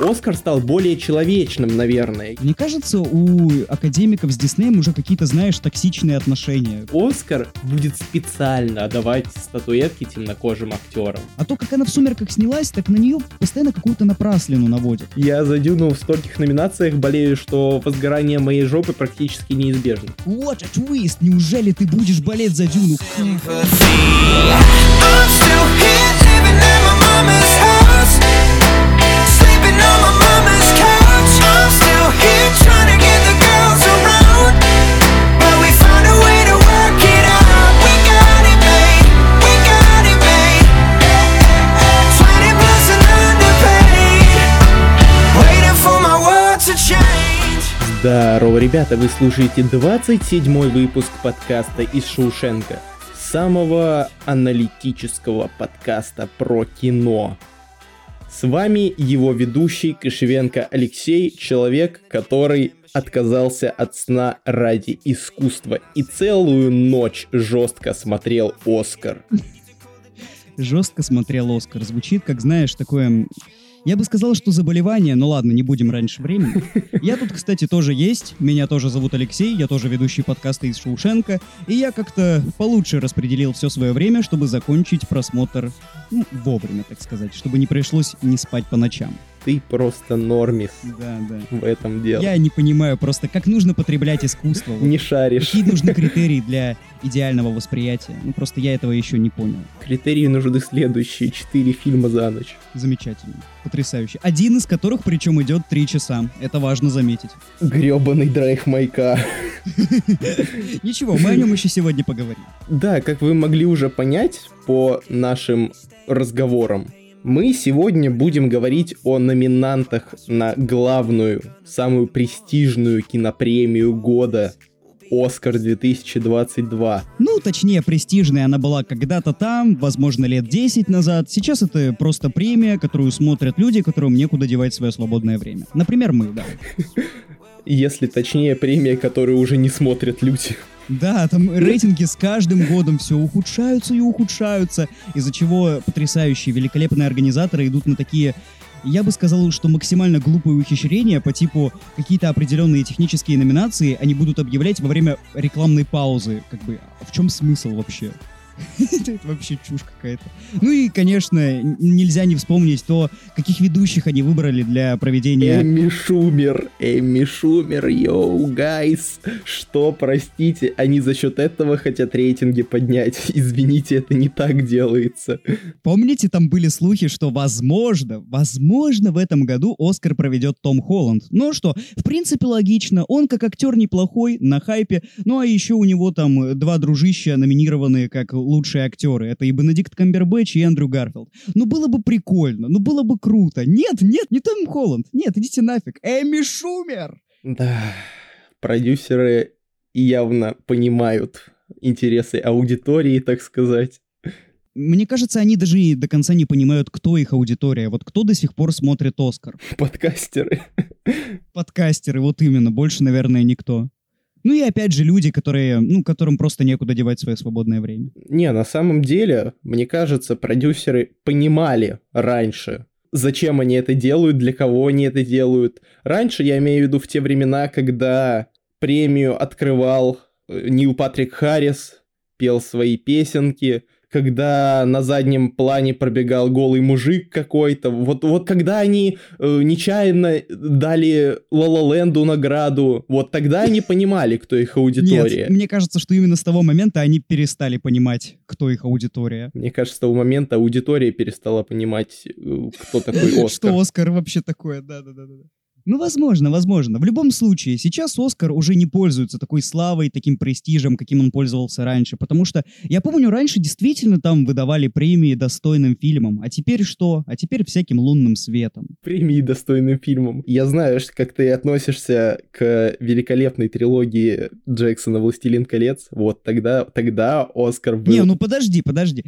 Оскар стал более человечным, наверное. Мне кажется, у академиков с Диснеем уже какие-то, знаешь, токсичные отношения. Оскар будет специально давать статуэтки темнокожим актерам. А то, как она в «Сумерках» снялась, так на нее постоянно какую-то напраслину наводят. Я за Дюну в стольких номинациях болею, что возгорание моей жопы практически неизбежно. What a twist! Неужели ты будешь болеть за Дюну? I'm still here living in my mama's Здорово, ребята, вы слушаете 27 выпуск подкаста из Шоушенка. Самого аналитического подкаста про кино. С вами его ведущий Кошевенко Алексей, человек, который отказался от сна ради искусства и целую ночь жестко смотрел Оскар. Жестко смотрел Оскар. Звучит, как, знаешь, такое... Я бы сказал, что заболевание, но ладно, не будем раньше времени. Я тут, кстати, тоже есть. Меня тоже зовут Алексей, я тоже ведущий подкаста из Шоушенка. И я как-то получше распределил все свое время, чтобы закончить просмотр ну, вовремя, так сказать, чтобы не пришлось не спать по ночам. Ты просто нормис Да, да. в этом деле. Я не понимаю просто, как нужно потреблять искусство. Вот Не шаришь. Какие нужны критерии для идеального восприятия? Ну, просто я этого еще не понял. Критерии нужны следующие. Четыре фильма за ночь. Замечательно. Потрясающе. Один из которых, причем, идет три часа. Это важно заметить. Гребаный драйв майка. Ничего, мы о нем еще сегодня поговорим. Да, как вы могли уже понять по нашим разговорам, мы сегодня будем говорить о номинантах на главную, самую престижную кинопремию года Оскар 2022. Ну, точнее, престижная она была когда-то там, возможно, лет 10 назад. Сейчас это просто премия, которую смотрят люди, которым некуда девать свое свободное время. Например, мы, да. Если точнее, премия, которую уже не смотрят люди. Да, там рейтинги с каждым годом все ухудшаются и ухудшаются, из-за чего потрясающие, великолепные организаторы идут на такие я бы сказал, что максимально глупые ухищрения по типу какие-то определенные технические номинации они будут объявлять во время рекламной паузы. Как бы, а в чем смысл вообще? Это вообще чушь какая-то. Ну и, конечно, нельзя не вспомнить то, каких ведущих они выбрали для проведения... Эми Шумер, Эми Шумер, yo, guys. Что, простите, они за счет этого хотят рейтинги поднять. Извините, это не так делается. Помните, там были слухи, что возможно, возможно, в этом году Оскар проведет Том Холланд. Ну что, в принципе, логично. Он как актер неплохой, на хайпе. Ну а еще у него там два дружища номинированные как лучшие актеры. Это и Бенедикт Камбербэтч, и Эндрю Гарфилд. Ну было бы прикольно, ну было бы круто. Нет, нет, не Том Холланд. Нет, идите нафиг. Эми Шумер! Да, продюсеры явно понимают интересы аудитории, так сказать. Мне кажется, они даже и до конца не понимают, кто их аудитория. Вот кто до сих пор смотрит Оскар. Подкастеры. Подкастеры, вот именно. Больше, наверное, никто. Ну и опять же люди, которые, ну, которым просто некуда девать свое свободное время. Не, на самом деле, мне кажется, продюсеры понимали раньше, зачем они это делают, для кого они это делают. Раньше, я имею в виду в те времена, когда премию открывал э, Нил Патрик Харрис, пел свои песенки, когда на заднем плане пробегал голый мужик какой-то. Вот, вот когда они э, нечаянно дали Ла Ленду награду, вот тогда они понимали, кто их аудитория. Нет, мне кажется, что именно с того момента они перестали понимать, кто их аудитория. Мне кажется, с того момента аудитория перестала понимать, э, кто такой Оскар. Что Оскар вообще такое, да-да-да. Ну, возможно, возможно. В любом случае, сейчас Оскар уже не пользуется такой славой, таким престижем, каким он пользовался раньше. Потому что, я помню, раньше действительно там выдавали премии достойным фильмам. А теперь что? А теперь всяким лунным светом. Премии достойным фильмом. Я знаю, как ты относишься к великолепной трилогии Джексона «Властелин колец». Вот тогда, тогда Оскар был... Не, ну подожди, подожди.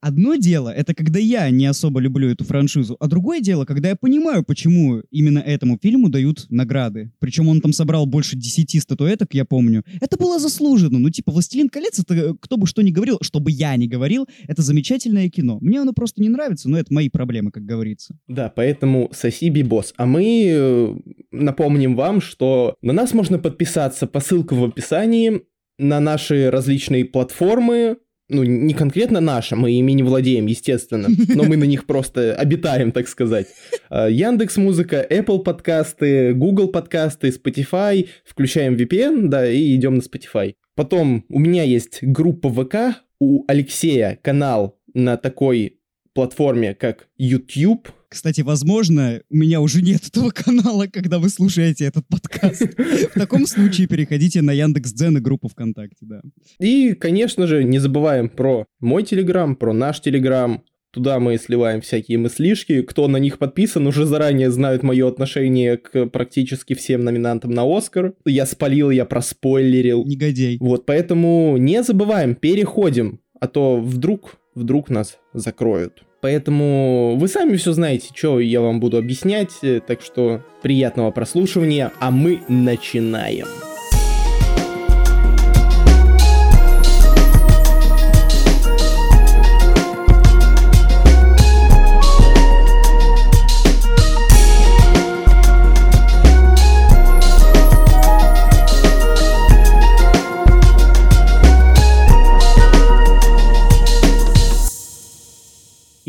Одно дело, это когда я не особо люблю эту франшизу, а другое дело, когда я понимаю, почему именно этому фильму дают награды. Причем он там собрал больше 10 статуэток, я помню. Это было заслуженно. Ну, типа, «Властелин колец» — это кто бы что ни говорил, чтобы я не говорил, это замечательное кино. Мне оно просто не нравится, но это мои проблемы, как говорится. Да, поэтому соси бибос. А мы э, напомним вам, что на нас можно подписаться по ссылке в описании на наши различные платформы, ну, не конкретно наша, мы ими не владеем, естественно, но мы на них просто обитаем, так сказать. А, Яндекс Музыка, Apple подкасты, Google подкасты, Spotify, включаем VPN, да, и идем на Spotify. Потом у меня есть группа ВК, у Алексея канал на такой платформе, как YouTube, Кстати, возможно, у меня уже нет этого канала, когда вы слушаете этот подкаст. В таком случае переходите на Яндекс.Дзен и группу ВКонтакте, да. И, конечно же, не забываем про мой телеграм, про наш телеграм. Туда мы сливаем всякие мыслишки. Кто на них подписан, уже заранее знают мое отношение к практически всем номинантам на Оскар. Я спалил, я проспойлерил. Негодяй. Вот, поэтому не забываем, переходим, а то вдруг, вдруг нас закроют. Поэтому вы сами все знаете, что я вам буду объяснять, э, так что приятного прослушивания, а мы начинаем.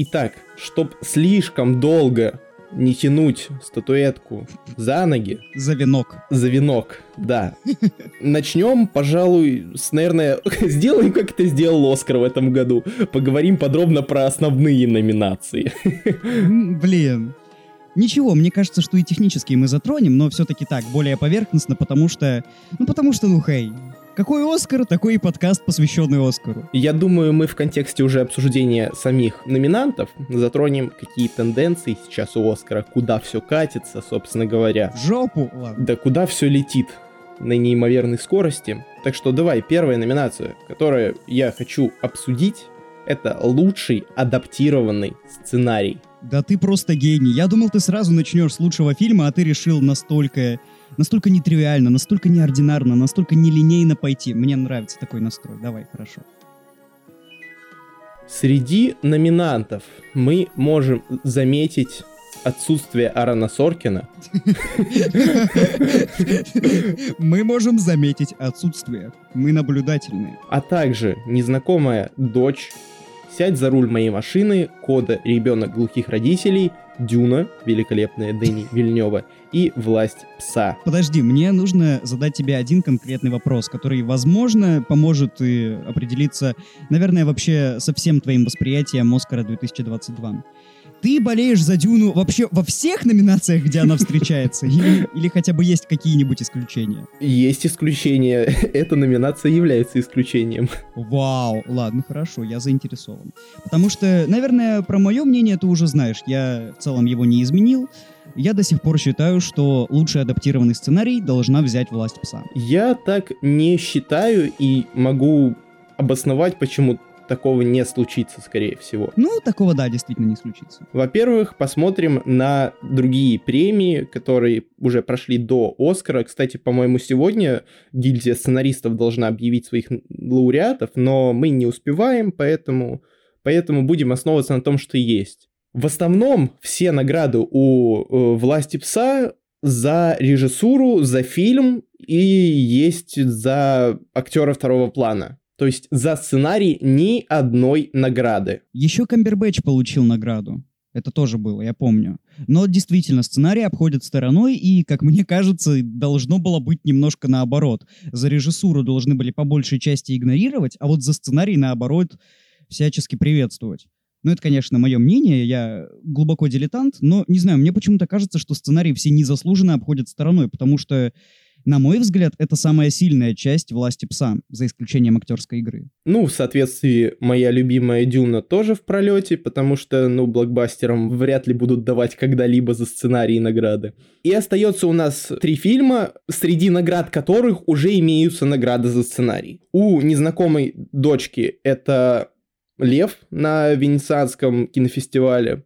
Итак, чтоб слишком долго не тянуть статуэтку за ноги, За венок. за венок, да. Начнем, пожалуй, с, наверное, сделаем, как это сделал Оскар в этом году. Поговорим подробно про основные номинации. Блин. Ничего, мне кажется, что и технические мы затронем, но все-таки так, более поверхностно, потому что... Ну, потому что, ну, хей, какой Оскар, такой и подкаст, посвященный Оскару. Я думаю, мы в контексте уже обсуждения самих номинантов затронем, какие тенденции сейчас у Оскара, куда все катится, собственно говоря. В жопу, ладно. Да куда все летит на неимоверной скорости. Так что давай, первая номинация, которую я хочу обсудить, это лучший адаптированный сценарий. Да ты просто гений. Я думал, ты сразу начнешь с лучшего фильма, а ты решил настолько, настолько нетривиально, настолько неординарно, настолько нелинейно пойти. Мне нравится такой настрой. Давай, хорошо. Среди номинантов мы можем заметить отсутствие Аарона Соркина. Мы можем заметить отсутствие. Мы наблюдательные. а также незнакомая дочь, сядь за руль моей машины, кода ребенок глухих родителей, Дюна, великолепная Дэнни Вильнева, и власть пса. Подожди, мне нужно задать тебе один конкретный вопрос, который, возможно, поможет и определиться, наверное, вообще со всем твоим восприятием Оскара 2022. Ты болеешь за Дюну вообще во всех номинациях, где она встречается? Или, или хотя бы есть какие-нибудь исключения? Есть исключение, эта номинация является исключением. Вау, ладно, хорошо, я заинтересован. Потому что, наверное, про мое мнение ты уже знаешь, я в целом его не изменил. Я до сих пор считаю, что лучший адаптированный сценарий должна взять власть пса. Я так не считаю и могу обосновать, почему такого не случится, скорее всего. Ну, такого, да, действительно не случится. Во-первых, посмотрим на другие премии, которые уже прошли до Оскара. Кстати, по-моему, сегодня гильдия сценаристов должна объявить своих лауреатов, но мы не успеваем, поэтому, поэтому будем основываться на том, что есть. В основном все награды у э, «Власти пса» за режиссуру, за фильм и есть за актера второго плана. То есть за сценарий ни одной награды. Еще Камбербэтч получил награду. Это тоже было, я помню. Но действительно, сценарий обходит стороной, и, как мне кажется, должно было быть немножко наоборот. За режиссуру должны были по большей части игнорировать, а вот за сценарий, наоборот, всячески приветствовать. Ну, это, конечно, мое мнение, я глубоко дилетант, но, не знаю, мне почему-то кажется, что сценарий все незаслуженно обходят стороной, потому что, на мой взгляд, это самая сильная часть власти пса, за исключением актерской игры. Ну, в соответствии, моя любимая Дюна тоже в пролете, потому что, ну, блокбастерам вряд ли будут давать когда-либо за сценарии награды. И остается у нас три фильма, среди наград которых уже имеются награды за сценарий. У незнакомой дочки это Лев на Венецианском кинофестивале.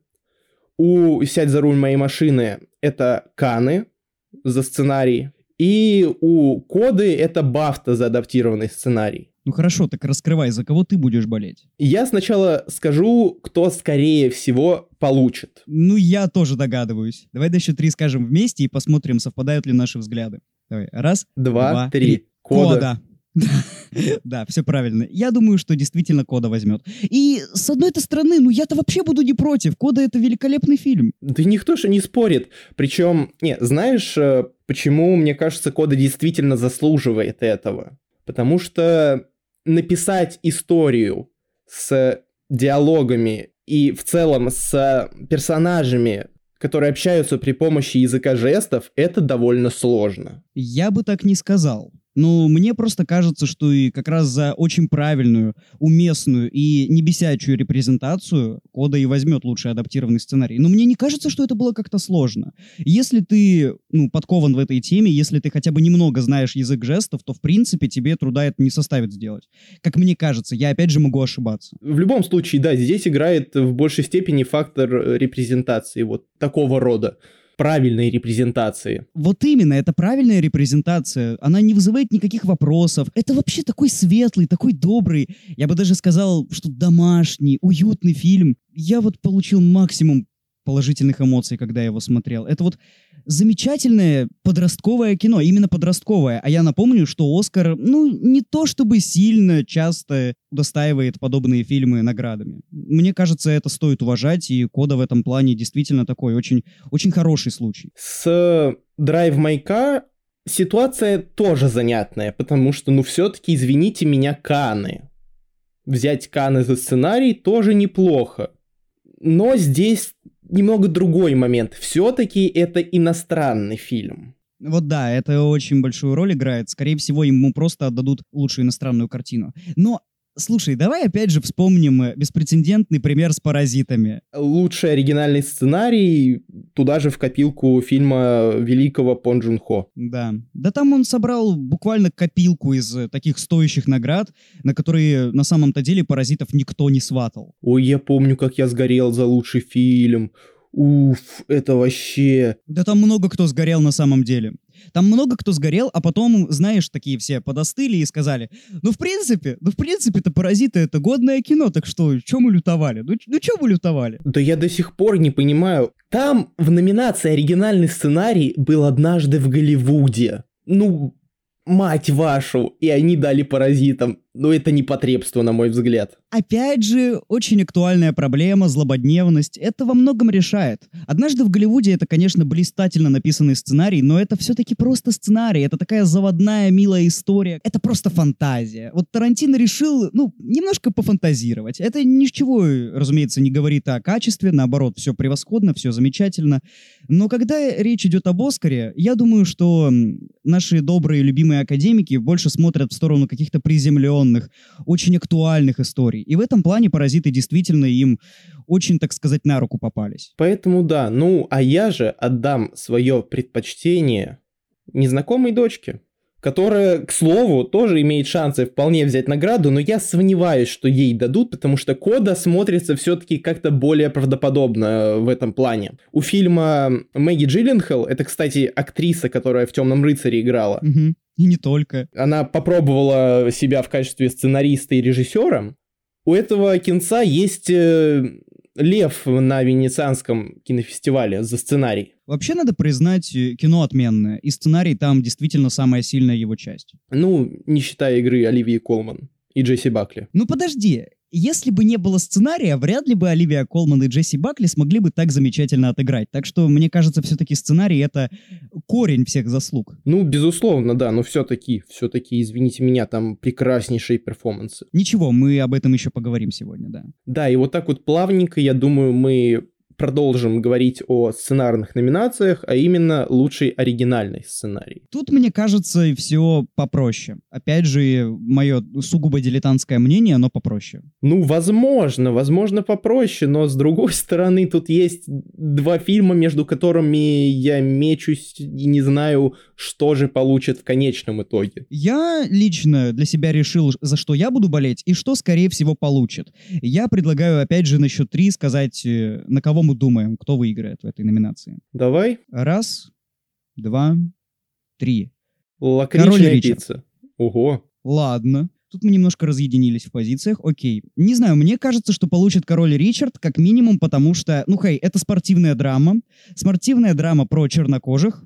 У «Сядь за руль моей машины» это Каны за сценарий. И у Коды это Бафта за адаптированный сценарий. Ну хорошо, так раскрывай, за кого ты будешь болеть? Я сначала скажу, кто скорее всего получит. Ну, я тоже догадываюсь. Давай до счет три скажем вместе и посмотрим, совпадают ли наши взгляды. Давай, раз, Два, два, три. Кода. Да, все правильно. Я думаю, что действительно Кода возьмет. И с одной-то стороны, ну я-то вообще буду не против. Кода это великолепный фильм. Да никто же не спорит. Причем, не, знаешь, э, почему, мне кажется, Кода действительно заслуживает этого? Потому что написать историю с диалогами и в целом с персонажами, которые общаются при помощи языка жестов, это довольно сложно. Я бы так не сказал. Ну, мне просто кажется, что и как раз за очень правильную, уместную и не бесячую репрезентацию Кода и возьмет лучший адаптированный сценарий. Но мне не кажется, что это было как-то сложно. Если ты, ну, подкован в этой теме, если ты хотя бы немного знаешь язык жестов, то, в принципе, тебе труда это не составит сделать. Как мне кажется, я опять же могу ошибаться. В любом случае, да, здесь играет в большей степени фактор репрезентации вот такого рода правильной репрезентации. Вот именно, это правильная репрезентация. Она не вызывает никаких вопросов. Это вообще такой светлый, такой добрый. Я бы даже сказал, что домашний, уютный фильм. Я вот получил максимум положительных эмоций, когда я его смотрел. Это вот замечательное подростковое кино, именно подростковое. А я напомню, что Оскар, ну, не то чтобы сильно часто удостаивает подобные фильмы наградами. Мне кажется, это стоит уважать, и Кода в этом плане действительно такой очень, очень хороший случай. С Drive My Car ситуация тоже занятная, потому что, ну, все-таки, извините меня, Каны. Взять Каны за сценарий тоже неплохо. Но здесь немного другой момент. Все-таки это иностранный фильм. Вот да, это очень большую роль играет. Скорее всего, ему просто отдадут лучшую иностранную картину. Но Слушай, давай опять же вспомним э, беспрецедентный пример с паразитами. Лучший оригинальный сценарий туда же в копилку фильма великого Пон Джун Хо. Да. Да там он собрал буквально копилку из э, таких стоящих наград, на которые на самом-то деле паразитов никто не сватал. Ой, я помню, как я сгорел за лучший фильм. Уф, это вообще... Да там много кто сгорел на самом деле. Там много кто сгорел, а потом, знаешь, такие все подостыли и сказали, ну, в принципе, ну, в принципе-то «Паразиты» — это годное кино, так что, чё мы лютовали? Ну, ну чё мы лютовали? Да я до сих пор не понимаю. Там в номинации «Оригинальный сценарий» был однажды в Голливуде. Ну, мать вашу, и они дали паразитам. Но это не потребство, на мой взгляд. Опять же, очень актуальная проблема, злободневность. Это во многом решает. Однажды в Голливуде это, конечно, блистательно написанный сценарий, но это все-таки просто сценарий. Это такая заводная, милая история. Это просто фантазия. Вот Тарантино решил, ну, немножко пофантазировать. Это ничего, разумеется, не говорит о качестве. Наоборот, все превосходно, все замечательно. Но когда речь идет об Оскаре, я думаю, что наши добрые, любимые академики больше смотрят в сторону каких-то приземленных современных, очень актуальных историй. И в этом плане «Паразиты» действительно им очень, так сказать, на руку попались. Поэтому да, ну, а я же отдам свое предпочтение незнакомой дочке которая, к слову, тоже имеет шансы вполне взять награду, но я сомневаюсь, что ей дадут, потому что Кода смотрится все-таки как-то более правдоподобно в этом плане. У фильма Мэгги Джилленхелл, это, кстати, актриса, которая в «Темном рыцаре» играла, Угу. И не только. она попробовала себя в качестве сценариста и режиссера. У этого кинца есть э, лев на Венецианском кинофестивале за сценарий. Вообще надо признать, э, кино отменное, и сценарий там действительно самая сильная его часть. Ну, не считая игры Оливии Колман и Джесси Бакли. Ну подожди, если бы не было сценария, вряд ли бы Оливия Колман и Джесси Бакли смогли бы так замечательно отыграть. Так что, мне кажется, все-таки сценарий — это корень всех заслуг. Ну, безусловно, да, но все-таки, все-таки, извините меня, там прекраснейшие перформансы. Ничего, мы об этом еще поговорим сегодня, да. Да, и вот так вот плавненько, я думаю, мы продолжим говорить о сценарных номинациях, а именно лучший оригинальный сценарий. Тут, мне кажется, все попроще. Опять же, мое сугубо дилетантское мнение, но попроще. Ну, возможно, возможно попроще, но с другой стороны, тут есть два фильма, между которыми я мечусь и не знаю, что же получит в конечном итоге. Я лично для себя решил, за что я буду болеть и что, скорее всего, получит. Я предлагаю, опять же, на счет три сказать, э, на кого мы думаем, кто выиграет в этой номинации. Давай. Раз, два, три. Лакричная пицца. Ого. Ладно. Тут мы немножко разъединились в позициях. Окей. Не знаю, мне кажется, что получит король Ричард, как минимум, потому что, ну хей, это спортивная драма. Спортивная драма про чернокожих,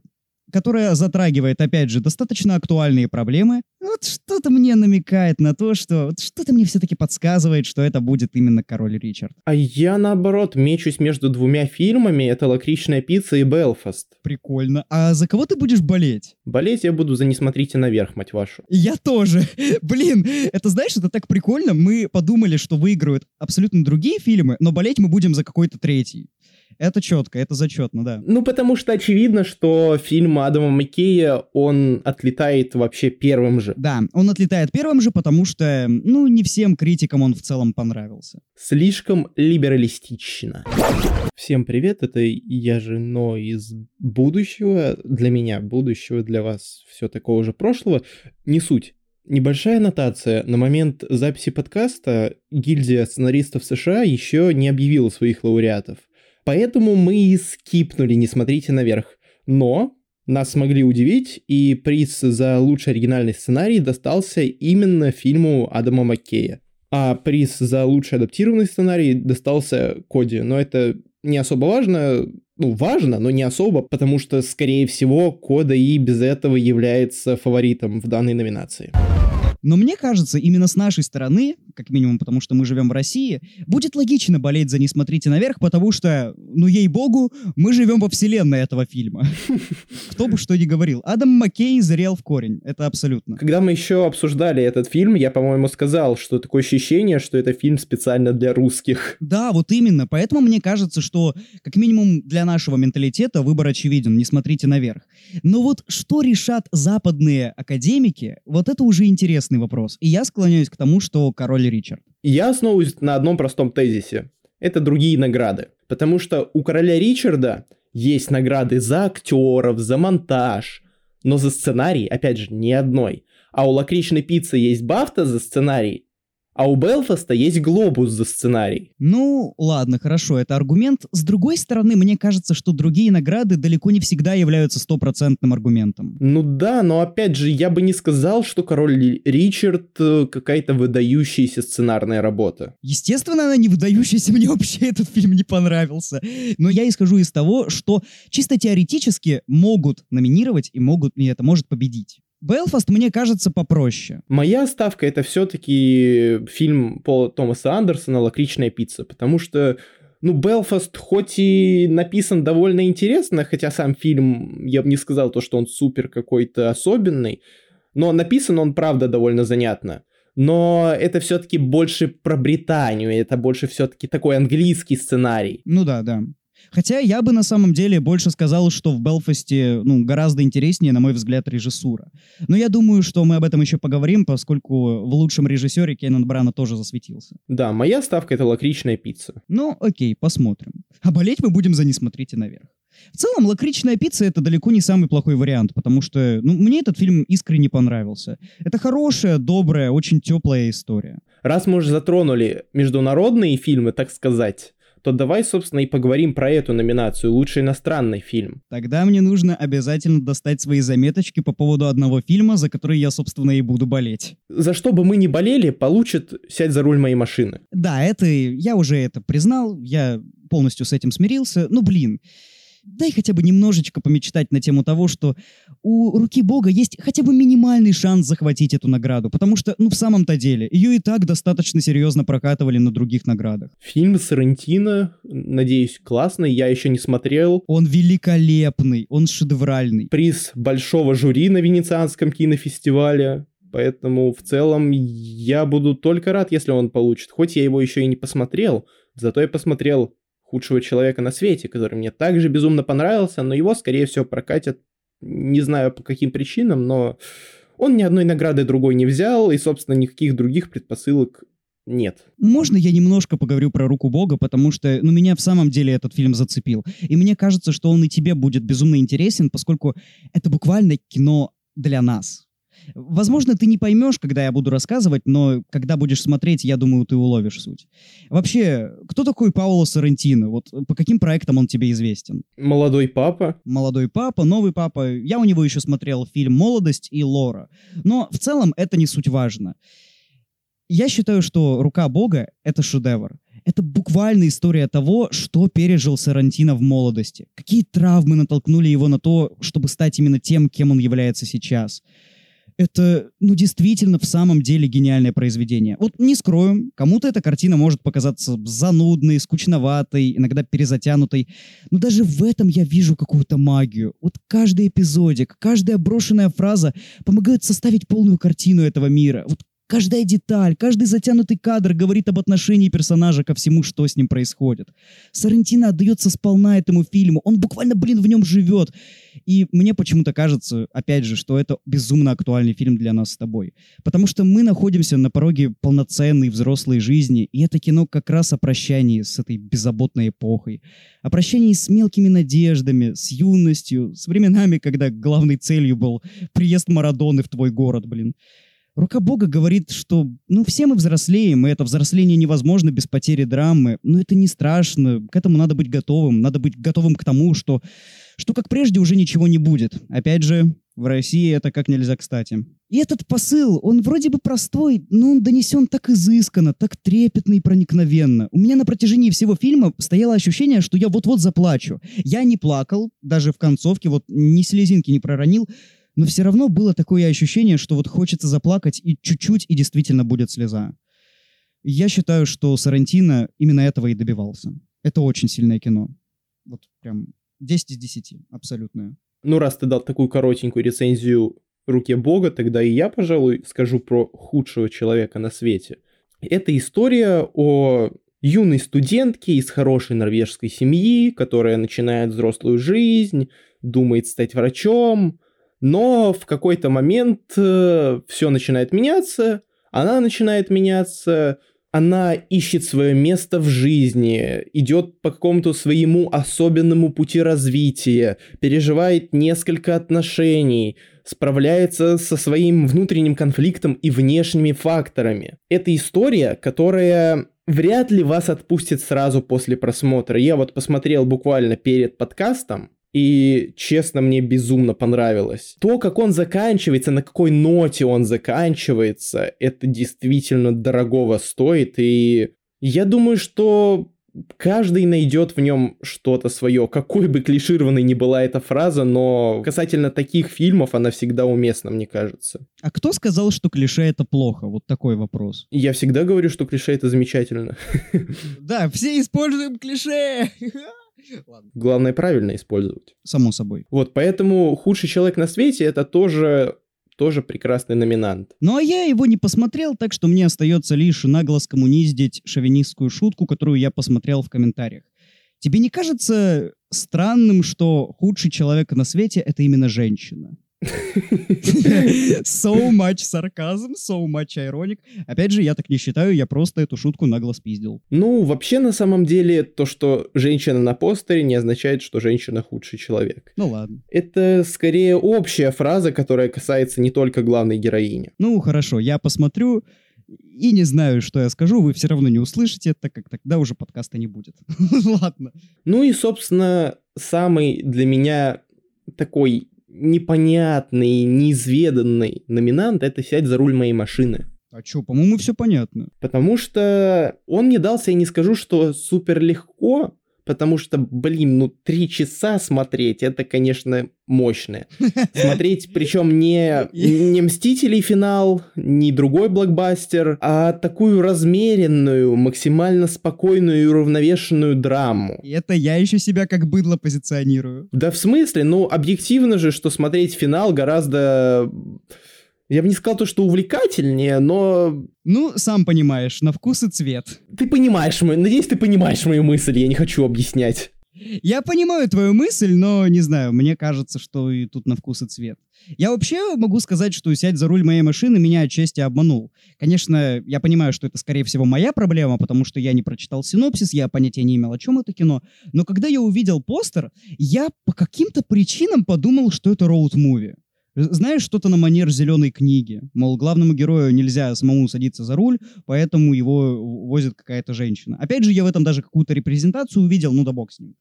которая затрагивает, опять же, достаточно актуальные проблемы. Вот что-то мне намекает на то, что... Вот что-то мне все-таки подсказывает, что это будет именно король Ричард. А я, наоборот, мечусь между двумя фильмами. Это «Лакричная пицца» и «Белфаст». Прикольно. А за кого ты будешь болеть? Болеть я буду за «Не смотрите наверх», мать вашу. Я тоже. Блин, это знаешь, это так прикольно. Мы подумали, что выиграют абсолютно другие фильмы, но болеть мы будем за какой-то третий. Это четко, это зачетно, да. Ну, потому что очевидно, что фильм Адама Маккея, он отлетает вообще первым же. Да, он отлетает первым же, потому что, ну, не всем критикам он в целом понравился. Слишком либералистично. Всем привет, это я же, но из будущего, для меня будущего, для вас все такого же прошлого, не суть. Небольшая аннотация. На момент записи подкаста гильдия сценаристов США еще не объявила своих лауреатов. Поэтому мы и скипнули «Не смотрите наверх». Но нас смогли удивить, и приз за лучший оригинальный сценарий достался именно фильму Адама Маккея. А приз за лучший адаптированный сценарий достался Коди. Но это не особо важно, ну, важно, но не особо, потому что, скорее всего, Кода и без этого является фаворитом в данной номинации. Но мне кажется, именно с нашей стороны, как минимум потому что мы живем в России, будет логично болеть за «Не смотрите наверх», потому что, ну ей-богу, мы живем во вселенной этого фильма. Кто бы что ни говорил. Адам Маккей зрел в корень, это абсолютно. Когда мы еще обсуждали этот фильм, я, по-моему, сказал, что такое ощущение, что это фильм специально для русских. Да, вот именно. Поэтому мне кажется, что как минимум для нашего менталитета выбор очевиден. Не смотрите наверх. Но вот что решат западные академики, вот это уже интересный вопрос. И я склоняюсь к тому, что король Ричард. Я основываюсь на одном простом тезисе. Это другие награды. Потому что у короля Ричарда есть награды за актеров, за монтаж, но за сценарий, опять же, ни одной. А у лакричной пиццы есть бафта за сценарий, а у Белфаста есть глобус за сценарий. Ну, ладно, хорошо, это аргумент. С другой стороны, мне кажется, что другие награды далеко не всегда являются стопроцентным аргументом. Ну да, но опять же, я бы не сказал, что король Ричард э, какая-то выдающаяся сценарная работа. Естественно, она не выдающаяся, мне вообще этот фильм не понравился. Но я исхожу из того, что чисто теоретически могут номинировать и могут, и это может победить. Белфаст, мне кажется, попроще. Моя ставка это все-таки фильм Пола Томаса Андерсона «Лакричная пицца», потому что ну, Белфаст хоть и написан довольно интересно, хотя сам фильм, я бы не сказал то, что он супер какой-то особенный, но написан он, правда, довольно занятно. Но это все-таки больше про Британию, это больше все-таки такой английский сценарий. Ну да, да. Хотя я бы на самом деле больше сказал, что в Белфасте ну, гораздо интереснее, на мой взгляд, режиссура. Но я думаю, что мы об этом еще поговорим, поскольку в лучшем режиссере Кеннон Брана тоже засветился. Да, моя ставка это лакричная пицца. Ну, окей, посмотрим. А болеть мы будем за «Не смотрите наверх». В целом, лакричная пицца — это далеко не самый плохой вариант, потому что, ну, мне этот фильм искренне понравился. Это хорошая, добрая, очень теплая история. Раз мы уже затронули международные фильмы, так сказать, то давай, собственно, и поговорим про эту номинацию «Лучший иностранный фильм». Тогда мне нужно обязательно достать свои заметочки по поводу одного фильма, за который я, собственно, и буду болеть. За что бы мы ни болели, получит «Сядь за руль моей машины». Да, это я уже это признал, я полностью с этим смирился. Ну, блин, дай хотя бы немножечко помечтать на тему того, что у руки Бога есть хотя бы минимальный шанс захватить эту награду, потому что, ну, в самом-то деле, ее и так достаточно серьезно прокатывали на других наградах. Фильм Сарантино, надеюсь, классный, я еще не смотрел. Он великолепный, он шедевральный. Приз большого жюри на Венецианском кинофестивале. Поэтому в целом я буду только рад, если он получит. Хоть я его еще и не посмотрел, зато я посмотрел худшего человека на свете, который мне также безумно понравился, но его, скорее всего, прокатят, не знаю по каким причинам, но он ни одной награды другой не взял, и, собственно, никаких других предпосылок нет. Можно я немножко поговорю про «Руку Бога», потому что, ну, меня в самом деле этот фильм зацепил. И мне кажется, что он и тебе будет безумно интересен, поскольку это буквально кино для нас. Возможно, ты не поймешь, когда я буду рассказывать, но когда будешь смотреть, я думаю, ты уловишь суть. Вообще, кто такой Пауло Соррентино? Вот по каким проектам он тебе известен? Молодой папа. «Молодой папа», «Новый папа». Я у него еще смотрел фильм «Молодость» и «Лора». Но в целом это не суть важно. Я считаю, что «Рука Бога» — это шедевр. Это буквально история того, что пережил Сарантино в молодости. Какие травмы натолкнули его на то, чтобы стать именно тем, кем он является сейчас это, ну, действительно, в самом деле гениальное произведение. Вот не скрою, кому-то эта картина может показаться занудной, скучноватой, иногда перезатянутой, но даже в этом я вижу какую-то магию. Вот каждый эпизодик, каждая брошенная фраза помогает составить полную картину этого мира. Вот Каждая деталь, каждый затянутый кадр говорит об отношении персонажа ко всему, что с ним происходит. Сарантино отдается сполна этому фильму. Он буквально, блин, в нем живет. И мне почему-то кажется, опять же, что это безумно актуальный фильм для нас с тобой. Потому что мы находимся на пороге полноценной взрослой жизни, и это кино как раз о прощании с этой беззаботной эпохой. О прощании с мелкими надеждами, с юностью, с временами, когда главной целью был приезд Марадоны в твой город, блин. Рука Бога говорит, что ну все мы взрослеем, и это взросление невозможно без потери драмы, но это не страшно, к этому надо быть готовым, надо быть готовым к тому, что, что как прежде уже ничего не будет. Опять же, в России это как нельзя кстати. И этот посыл, он вроде бы простой, но он донесен так изысканно, так трепетно и проникновенно. У меня на протяжении всего фильма стояло ощущение, что я вот-вот заплачу. Я не плакал, даже в концовке, вот ни слезинки не проронил, но все равно было такое ощущение, что вот хочется заплакать и чуть-чуть, и действительно будет слеза. Я считаю, что Сарантино именно этого и добивался. Это очень сильное кино. Вот прям 10 из 10, абсолютное. Ну, раз ты дал такую коротенькую рецензию «Руке Бога», тогда и я, пожалуй, скажу про худшего человека на свете. Это история о юной студентке из хорошей норвежской семьи, которая начинает взрослую жизнь, думает стать врачом, но в какой-то момент э, все начинает меняться, она начинает меняться, она ищет свое место в жизни, идет по какому-то своему особенному пути развития, переживает несколько отношений, справляется со своим внутренним конфликтом и внешними факторами. Это история, которая вряд ли вас отпустит сразу после просмотра. Я вот посмотрел буквально перед подкастом, и, честно, мне безумно понравилось. То, как он заканчивается, на какой ноте он заканчивается, это действительно дорогого стоит. И я думаю, что каждый найдет в нем что-то свое. Какой бы клишированной ни была эта фраза, но касательно таких фильмов она всегда уместна, мне кажется. А кто сказал, что клише это плохо? Вот такой вопрос. Я всегда говорю, что клише это замечательно. Да, все используем клише! Ладно. Главное правильно использовать. Само собой. Вот, поэтому худший человек на свете это тоже тоже прекрасный номинант. Ну а я его не посмотрел, так что мне остается лишь нагло скоммуниздить шовинистскую шутку, которую я посмотрел в комментариях. Тебе не кажется странным, что худший человек на свете — это именно женщина? So much сарказм, so much ironic. Опять же, я так не считаю, я просто эту шутку нагло спиздил. Ну, вообще, на самом деле, то, что женщина на постере, не означает, что женщина худший человек. Ну ладно. Это скорее общая фраза, которая касается не только главной героини. Ну, хорошо, я посмотрю, и не знаю, что я скажу, вы все равно не услышите, так как тогда уже подкаста не будет. Ладно. Ну и, собственно, самый для меня такой непонятный, неизведанный номинант — это «Сядь за руль моей машины». А чё, по-моему, все понятно. Потому что он не дался, я не скажу, что супер легко, потому что, блин, ну три часа смотреть, это, конечно, мощное. Смотреть, причем не, не Мстителей финал, не другой блокбастер, а такую размеренную, максимально спокойную и уравновешенную драму. И это я еще себя как быдло позиционирую. Да в смысле? Ну, объективно же, что смотреть финал гораздо Я бы не сказал то, что увлекательнее, но Ну, сам понимаешь, на вкус и цвет. ты понимаешь мою... Надеюсь, ты понимаешь мою мысль, я не хочу объяснять. Я понимаю твою мысль, но не знаю, мне кажется, что и тут на вкус и цвет. Я вообще могу сказать, что сядь за руль моей машины меня отчасти обманул. Конечно, я понимаю, что это, скорее всего, моя проблема, потому что я не прочитал синопсис, я понятия не имел, о чем это кино. Но когда я увидел постер, я по каким-то причинам подумал, что это роуд-муви. Знаешь, что-то на манер зеленой книги. Мол, главному герою нельзя самому садиться за руль, поэтому его возит какая-то женщина. Опять же, я в этом даже какую-то репрезентацию увидел, ну да бог с ним.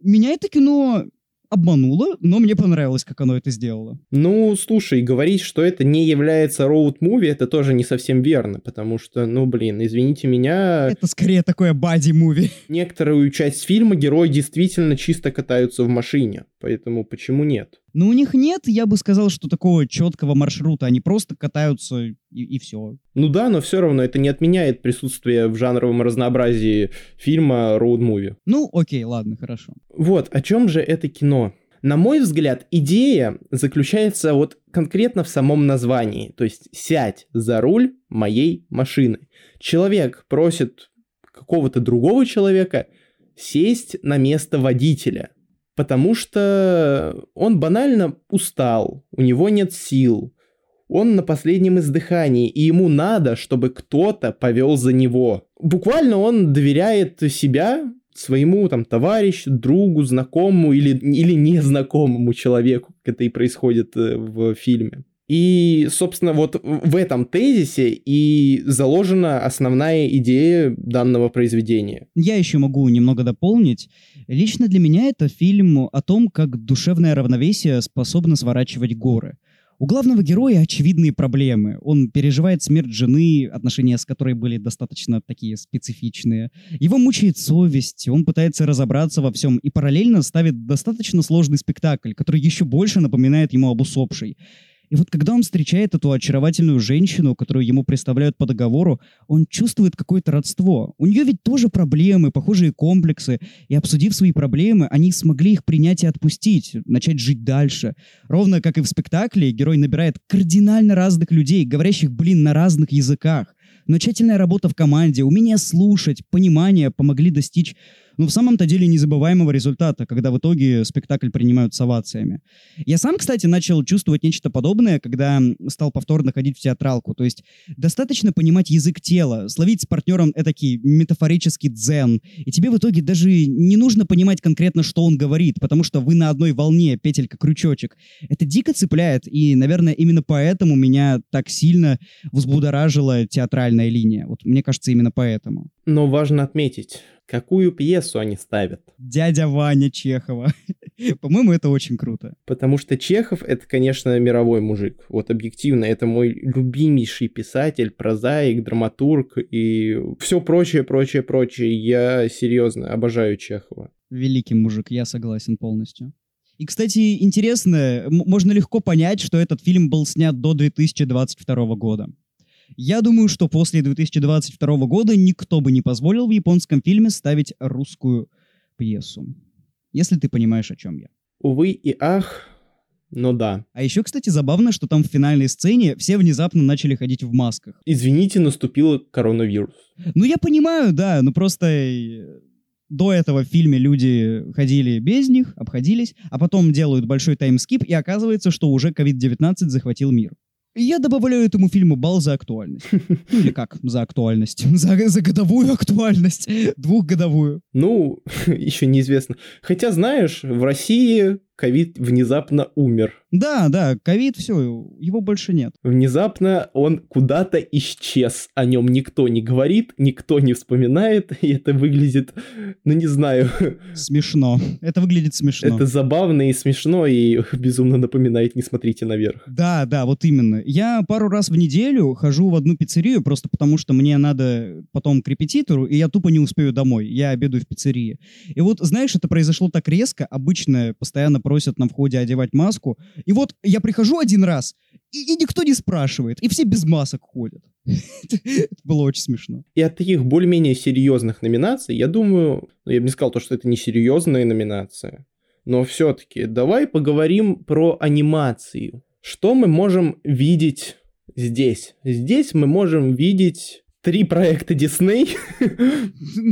Меня это кино обмануло, но мне понравилось, как оно это сделало. Ну, слушай, говорить, что это не является роуд-муви, это тоже не совсем верно, потому что, ну, блин, извините меня, Это скорее такое бади-муви. некоторую часть фильма герои действительно чисто катаются в машине, поэтому почему нет? Но у них нет, я бы сказал, что такого четкого маршрута. Они просто катаются и, и все. Ну да, но все равно это не отменяет присутствие в жанровом разнообразии фильма роуд-муви. Ну, окей, ладно, хорошо. Вот, о чем же это кино? На мой взгляд, идея заключается вот конкретно в самом названии, то есть «сядь за руль моей машины». Человек просит какого-то другого человека сесть на место водителя, потому что он банально устал, у него нет сил, он на последнем издыхании, и ему надо, чтобы кто-то повел за него. Буквально он доверяет себя своему там товарищу, другу, знакомому или, или незнакомому человеку, как это и происходит э, в фильме. И, собственно, вот в этом тезисе и заложена основная идея данного произведения. Я еще могу немного дополнить. Лично для меня это фильм о том, как душевное равновесие способно сворачивать горы. У главного героя очевидные проблемы. Он переживает смерть жены, отношения с которой были достаточно такие специфичные. Его мучает совесть, он пытается разобраться во всем и параллельно ставит достаточно сложный спектакль, который еще больше напоминает ему об усопшей. И вот когда он встречает эту очаровательную женщину, которую ему представляют по договору, он чувствует какое-то родство. У нее ведь тоже проблемы, похожие комплексы. И обсудив свои проблемы, они смогли их принять и отпустить, начать жить дальше. Ровно как и в спектакле, герой набирает кардинально разных людей, говорящих, блин, на разных языках. Но тщательная работа в команде, умение слушать, понимание помогли достичь ну, в самом-то деле незабываемого результата, когда в итоге спектакль принимают с овациями. Я сам, кстати, начал чувствовать нечто подобное, когда стал повторно ходить в театралку. То есть достаточно понимать язык тела, словить с партнером этакий метафорический дзен, и тебе в итоге даже не нужно понимать конкретно, что он говорит, потому что вы на одной волне, петелька-крючочек. Это дико цепляет, и, наверное, именно поэтому меня так сильно взбудоражила театральная линия. Вот мне кажется, именно поэтому. Но важно отметить, какую пьесу они ставят. Дядя Ваня Чехова. По-моему, это очень круто. Потому что Чехов — это, конечно, мировой мужик. Вот объективно, это мой любимейший писатель, прозаик, драматург и все прочее, прочее, прочее. Я серьезно обожаю Чехова. Великий мужик, я согласен полностью. И, кстати, интересно, можно легко понять, что этот фильм был снят до 2022 года. Я думаю, что после 2022 года никто бы не позволил в японском фильме ставить русскую пьесу. Если ты понимаешь, о чем я. Увы и ах, но да. А еще, кстати, забавно, что там в финальной сцене все внезапно начали ходить в масках. Извините, наступил коронавирус. Ну, я понимаю, да, но просто э, до этого в фильме люди ходили без них, обходились, а потом делают большой таймскип, и оказывается, что уже COVID-19 захватил мир. И я добавляю этому фильму балл за актуальность. Ну или как за актуальность? За, за годовую актуальность. Двухгодовую. Ну, еще неизвестно. Хотя, знаешь, в России ковид внезапно умер. Да, да, ковид, все, его больше нет. Внезапно он куда-то исчез. О нем никто не говорит, никто не вспоминает, и это выглядит, ну не знаю, Смешно. Это выглядит смешно. это забавно и смешно, и безумно напоминает «Не смотрите наверх». Да, да, вот именно. Я пару раз в неделю хожу в одну пиццерию, просто потому что мне надо потом к репетитору, и я тупо не успею домой. Я обедаю в пиццерии. И вот, знаешь, это произошло так резко. Обычно постоянно просят на входе одевать маску. И вот я прихожу один раз, и, и никто не спрашивает, и все без масок ходят. Это было очень смешно. И от таких более-менее серьезных номинаций, я думаю, ну, я бы не сказал то, что это не серьезная номинация, но все-таки давай поговорим про анимацию. Что мы можем видеть здесь? Здесь мы можем видеть три проекта Disney.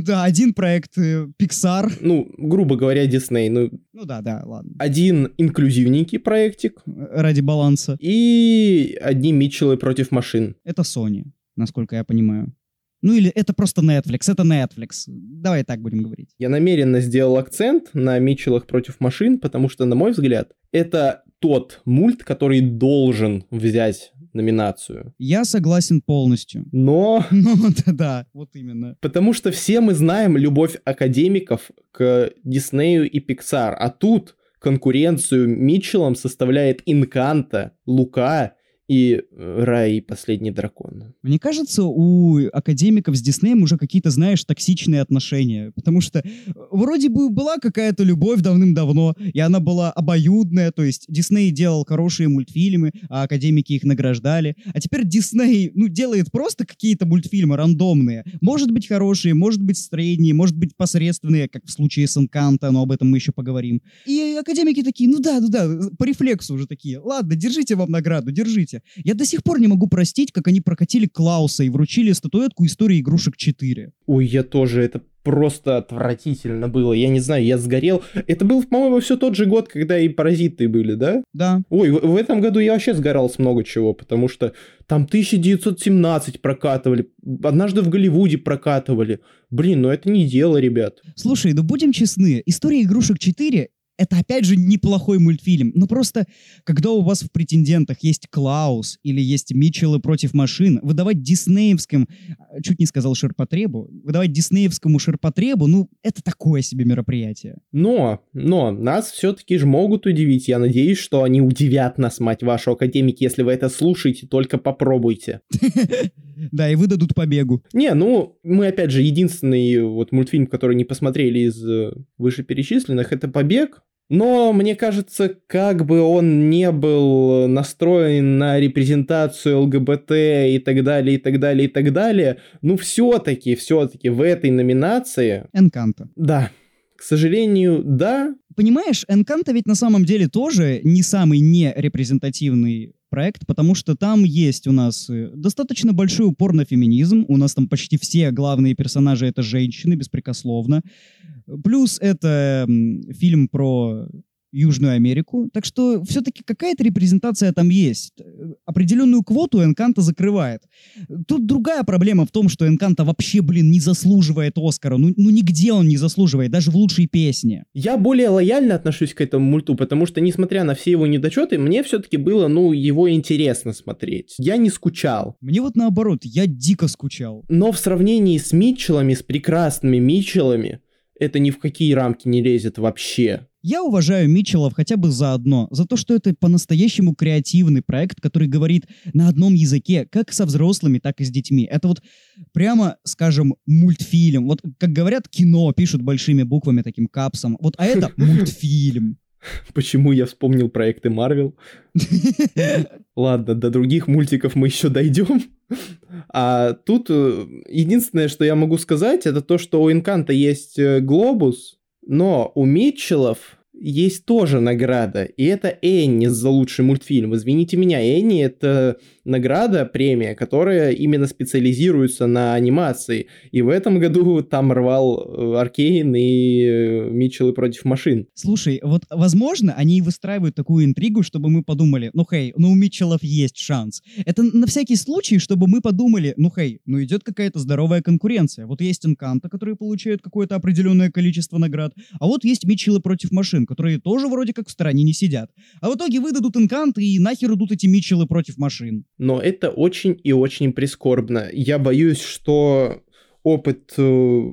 Да, один проект э, Pixar. ну, грубо говоря, Disney. Ну, Ну да, да, ладно. один инклюзивненький проектик Ради баланса. и одни Митчеллы против машин. Это Sony, насколько я понимаю. Ну или это просто Netflix, это Netflix. Давай так будем говорить. Я намеренно сделал акцент на Митчеллах против машин, потому что, на мой взгляд, это тот мульт, который должен взять номинацию. Я согласен полностью. Но Ну да, да, вот именно. Потому что все мы знаем любовь академиков к Диснею и Pixar, а тут конкуренцию Митчеллам составляет Инканта, Лука и э, Рай и Последний Дракон. Мне кажется, у академиков с Диснеем уже какие-то, знаешь, токсичные отношения. Потому что э, вроде бы была какая-то любовь давным-давно, и она была обоюдная. То есть Дисней делал хорошие мультфильмы, а академики их награждали. А теперь Дисней, ну, делает просто какие-то мультфильмы рандомные. Может быть хорошие, может быть средние, может быть посредственные, как в случае с Энканто, но об этом мы еще поговорим. И академики такие, ну да, ну да, по рефлексу уже такие. Ладно, держите вам награду, держите. Я до сих пор не могу простить, как они прокатили Клауса и вручили статуэтку истории игрушек 4. Ой, я тоже, это просто отвратительно было. Я не знаю, я сгорел. Это был, по-моему, все тот же год, когда и Паразиты были, да? Да. Ой, в, в этом году я вообще сгорал с много чего, потому что там 1917 прокатывали, однажды в Голливуде прокатывали. Блин, ну это не дело, ребят. Слушай, ну будем честны, история игрушек 4 это опять же неплохой мультфильм. Но просто, когда у вас в претендентах есть Клаус или есть Митчеллы против машин, выдавать диснеевским, а, чуть не сказал ширпотребу, выдавать диснеевскому ширпотребу, ну, это такое себе мероприятие. Но, но, нас все-таки же могут удивить. Я надеюсь, что они удивят нас, мать вашу, академики. Если вы это слушаете, только попробуйте. Да, и выдадут побегу. Не, ну, мы, опять же, единственный вот мультфильм, который не посмотрели из э, вышеперечисленных, это «Побег». Но мне кажется, как бы он не был настроен на репрезентацию ЛГБТ и так далее, и так далее, и так далее, ну все-таки, все-таки в этой номинации, Энканто. да, к сожалению, да, Понимаешь, Энканто ведь на самом деле тоже не самый не репрезентативный проект, потому что там есть у нас э, достаточно большой упор на феминизм, у нас там почти все главные персонажи это женщины, беспрекословно. Плюс это фильм про Южную Америку, так что все-таки какая-то репрезентация там есть. Определенную квоту Энканто закрывает. Тут другая проблема в том, что Энканто вообще, блин, не заслуживает Оскара. Ну, ну нигде он не заслуживает, даже в лучшей песне. Я более лояльно отношусь к этому мульту, потому что, несмотря на все его недочеты, мне все-таки было, ну, его интересно смотреть. Я не скучал. Мне вот наоборот, я дико скучал. Но в сравнении с Митчеллами, с прекрасными Митчеллами, это ни в какие рамки не лезет вообще. Я уважаю Митчеллов хотя бы за одно, за то, что это по-настоящему креативный проект, который говорит на одном языке, как со взрослыми, так и с детьми. Это вот прямо, скажем, мультфильм. Вот как говорят, кино пишут большими буквами, таким капсом. Вот, а это мультфильм. Почему я вспомнил проекты Марвел? Ладно, до других мультиков мы еще дойдем. А тут э, единственное, что я могу сказать, это то, что у Инканта есть э, глобус, но у Митчеллов есть тоже награда, и это Энни за лучший мультфильм. Извините меня, Энни это награда, премия, которая именно специализируется на анимации. И в этом году там рвал э, Аркейн и э, Митчеллы против машин. Слушай, вот возможно, они выстраивают такую интригу, чтобы мы подумали, ну хей, ну у Митчеллов есть шанс. Это на всякий случай, чтобы мы подумали, ну хей, ну идет какая-то здоровая конкуренция. Вот есть Энканто, которые получают какое-то определенное количество наград, а вот есть Митчеллы против машин, которые тоже вроде как в стороне не сидят. А в итоге выдадут Энканто и нахер идут эти Митчеллы против машин. Но это очень и очень прискорбно. Я боюсь, что опыт э,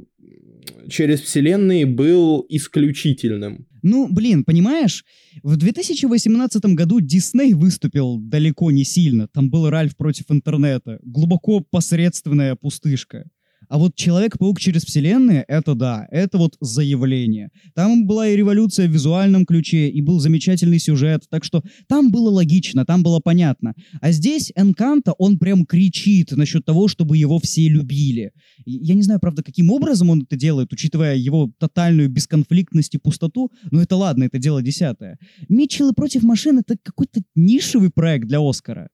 через вселенные был исключительным. Ну, блин, понимаешь, в 2018 году Дисней выступил далеко не сильно. Там был Ральф против интернета. Глубоко посредственная пустышка. А вот Человек-паук через вселенные — это да, это вот заявление. Там была и революция в визуальном ключе, и был замечательный сюжет, так что там было логично, там было понятно. А здесь Энканта, он прям кричит насчет того, чтобы его все любили. Я не знаю, правда, каким образом он это делает, учитывая его тотальную бесконфликтность и пустоту, но это ладно, это дело десятое. Митчеллы против машин — это какой-то нишевый проект для Оскара.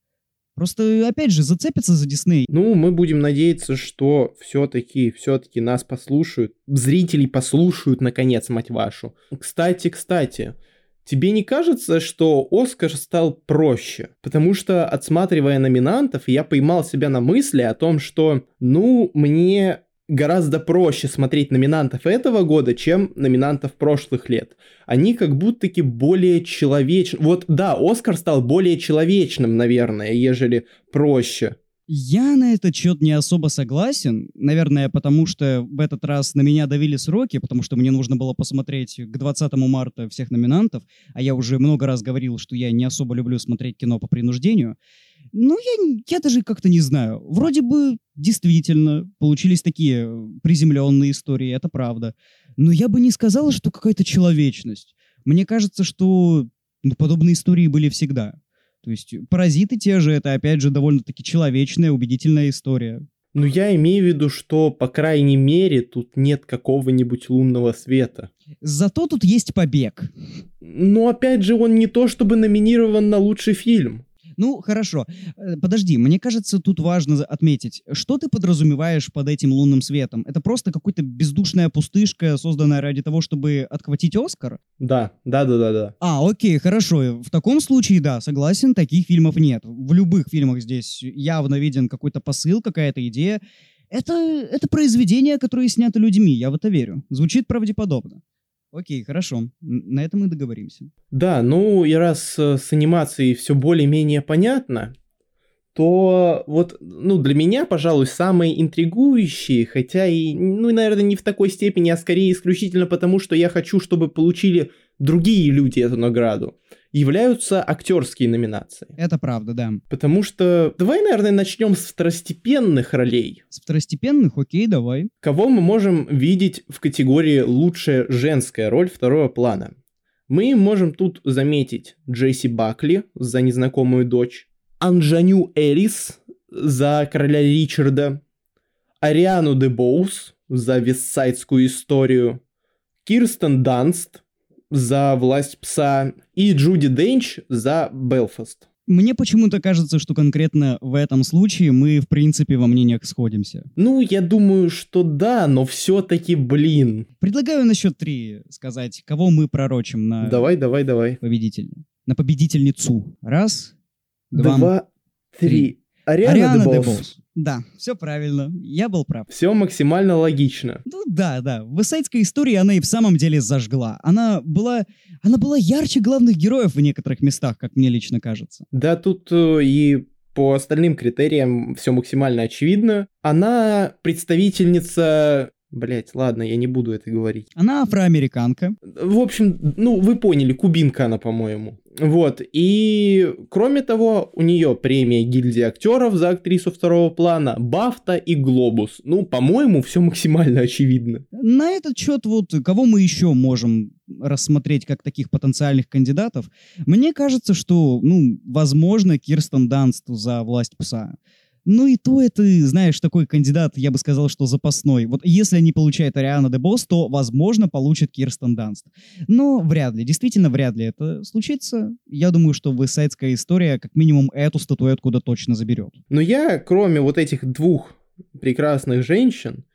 Просто, опять же, зацепятся за Дисней. Ну, мы будем надеяться, что все-таки, все-таки нас послушают, зрителей послушают, наконец, мать вашу. Кстати, кстати, тебе не кажется, что Оскар стал проще? Потому что, отсматривая номинантов, я поймал себя на мысли о том, что, ну, мне гораздо проще смотреть номинантов этого года, чем номинантов прошлых лет. Они как будто-таки более человечны. Вот да, Оскар стал более человечным, наверное, ежели проще. Я на этот счет не особо согласен. Наверное, потому что в этот раз на меня давили сроки, потому что мне нужно было посмотреть к 20 марта всех номинантов, а я уже много раз говорил, что я не особо люблю смотреть кино по принуждению. Ну, я, я даже как-то не знаю. Вроде бы действительно получились такие э, приземленные истории, это правда. Но я бы не сказал, что какая-то человечность. Мне кажется, что ну, подобные истории были всегда. То есть паразиты те же, это опять же довольно-таки человечная, убедительная история. Но я имею в виду, что, по крайней мере, тут нет какого-нибудь лунного света. Зато тут есть побег. Но опять же, он не то чтобы номинирован на лучший фильм. Ну, хорошо. Э, Подожди, мне кажется, тут важно отметить, что ты подразумеваешь под этим лунным светом? Это просто какая-то бездушная пустышка, созданная ради того, чтобы отхватить Оскар? Да, да, да, да, да. А, окей, хорошо. В таком случае, да, согласен, таких фильмов нет. В любых фильмах здесь явно виден какой-то посыл, какая-то идея. Это, это произведения, которые сняты людьми, я в это верю. Звучит правдеподобно. Окей, хорошо. На этом мы договоримся. Да, ну и раз э, с анимацией все более-менее понятно, то вот, ну, для меня, пожалуй, самые интригующие, хотя и, ну, наверное, не в такой степени, а скорее исключительно потому, что я хочу, чтобы получили другие люди эту награду, являются актерские номинации. Это правда, да. Потому что давай, наверное, начнем с второстепенных ролей. С второстепенных, окей, давай. Кого мы можем видеть в категории «лучшая женская роль второго плана»? Мы можем тут заметить Джесси Бакли за незнакомую дочь, Анжаню Элис за короля Ричарда, Ариану де Боус за вестсайдскую историю, Кирстен Данст за власть пса и Джуди Денч за Белфаст. Мне почему-то кажется, что конкретно в этом случае мы, в принципе, во мнениях сходимся. Ну, я думаю, что да, но все-таки, блин. Предлагаю на счет три сказать, кого мы пророчим на Давай, давай, давай. победителя. На победительницу. Раз, два, Два, три. Ариана, Ариана. Дебос. Да, все правильно. Я был прав. Все максимально логично. Ну да, да. В «Высайдской истории она и в самом деле зажгла. Она была, она была ярче главных героев в некоторых местах, как мне лично кажется. Да, тут э, и по остальным критериям все максимально очевидно. Она представительница... Блять, ладно, я не буду это говорить. Она афроамериканка. В общем, ну, вы поняли, кубинка она, по-моему. Вот, и кроме того, у нее премия гильдии актеров за актрису второго плана, Бафта и Глобус. Ну, по-моему, все максимально очевидно. На этот счет вот кого мы еще можем рассмотреть как таких потенциальных кандидатов? Мне кажется, что, ну, возможно, Кирстен Данст за «Власть пса». Ну и то это, знаешь, такой кандидат, я бы сказал, что запасной. Вот если не получает Ариана Дебос, то, возможно, получит Кирстен Данст. Но вряд ли, действительно вряд ли это случится. Я думаю, что высайдская история как минимум эту статуэтку да точно заберет. Но я, кроме вот этих двух прекрасных женщин,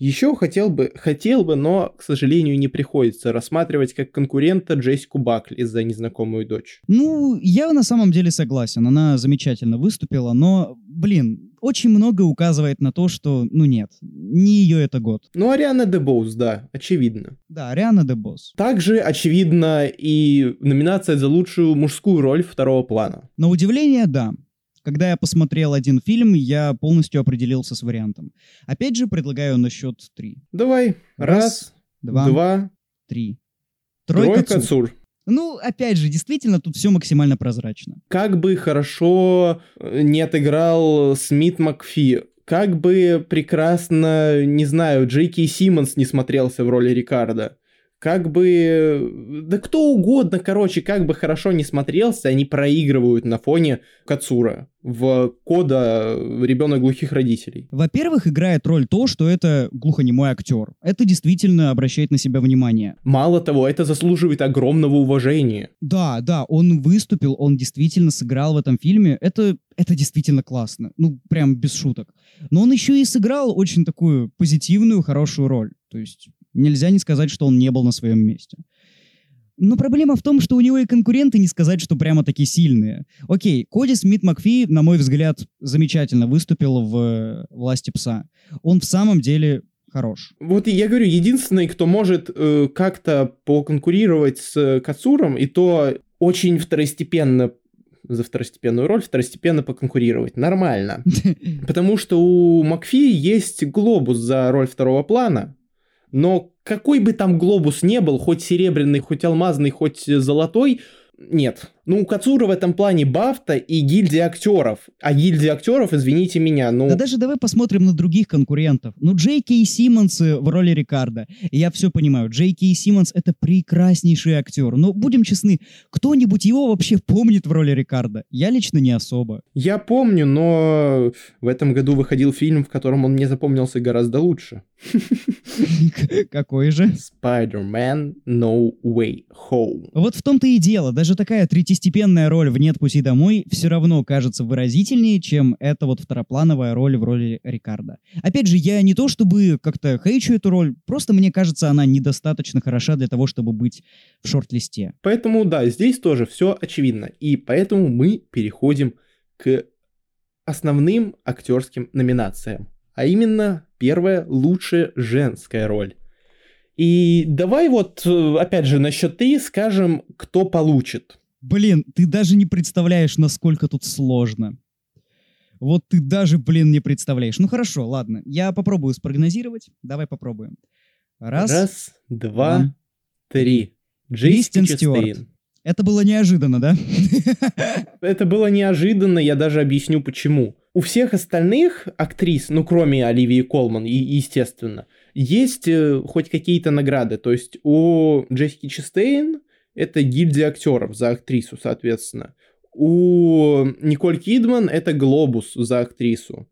еще хотел бы, хотел бы, но, к сожалению, не приходится рассматривать как конкурента Джессику Бакли за незнакомую дочь. Ну, я на самом деле согласен, она замечательно выступила, но, блин, очень много указывает на то, что, ну нет, не ее это год. Ну, Ариана Дебоус, да, очевидно. Да, Ариана де Босс. Также очевидна и номинация за лучшую мужскую роль второго плана. На удивление, да. Когда я посмотрел один фильм, я полностью определился с вариантом. Опять же, предлагаю на счет три. Давай, раз, Два, два, три. Тройка, тройка, Цу. Цур. Ну, опять же, действительно, тут все максимально прозрачно. Как бы хорошо э, не отыграл Смит Макфи, Как бы прекрасно, не знаю, Джейки Симмонс не смотрелся в роли Рикардо как бы, да кто угодно, короче, как бы хорошо не смотрелся, они проигрывают на фоне Кацура в кода ребенок глухих родителей. Во-первых, играет роль то, что это глухонемой актер. Это действительно обращает на себя внимание. Мало того, это заслуживает огромного уважения. Да, да, он выступил, он действительно сыграл в этом фильме. Это, это действительно классно. Ну, прям без шуток. Но он еще и сыграл очень такую позитивную, хорошую роль. То есть Нельзя не сказать, что он не был на своем месте. Но проблема в том, что у него и конкуренты не сказать, что прямо такие сильные. Окей, Коди Смит Макфи, на мой взгляд, замечательно выступил в э, «Власти пса». Он в самом деле хорош. Вот я говорю, единственный, кто может э, как-то поконкурировать с Кацуром, и то очень второстепенно за второстепенную роль, второстепенно поконкурировать. Нормально. Потому что у Макфи есть глобус за роль второго плана, но какой бы там глобус не был, хоть серебряный, хоть алмазный, хоть золотой, нет. Ну, у Кацура в этом плане Бафта и гильдия актеров. А гильдия актеров, извините меня, ну... Да даже давай посмотрим на других конкурентов. Ну, Джей Кей Симмонс в роли Рикардо. Я все понимаю, Джей Кей Симмонс — это прекраснейший актер. Но, будем честны, кто-нибудь его вообще помнит в роли Рикардо? Я лично не особо. Я помню, но в этом году выходил фильм, в котором он мне запомнился гораздо лучше. Какой же? Spider-Man No Way Home. Вот в том-то и дело. Даже такая третьестепенная роль в «Нет пути домой» все равно кажется выразительнее, чем эта вот второплановая роль в роли Рикардо. Опять же, я не то чтобы как-то хейчу эту роль, просто мне кажется, она недостаточно хороша для того, чтобы быть в шорт-листе. Поэтому, да, здесь тоже все очевидно. И поэтому мы переходим к основным актерским номинациям а именно первая лучшая женская роль. И давай вот, э, опять же, на счет три скажем, кто получит. Блин, ты даже не представляешь, насколько тут сложно. Вот ты даже, блин, не представляешь. Ну хорошо, ладно, я попробую спрогнозировать. Давай попробуем. Раз, Раз два, два, три. Джейстин Стюарт. Это было неожиданно, да? Это было неожиданно, я даже объясню почему. У всех остальных актрис, ну кроме Оливии Колман, и, естественно, есть э, хоть какие-то награды. То есть у Джессики Честейн это гильдия актеров за актрису, соответственно. У Николь Кидман это глобус за актрису.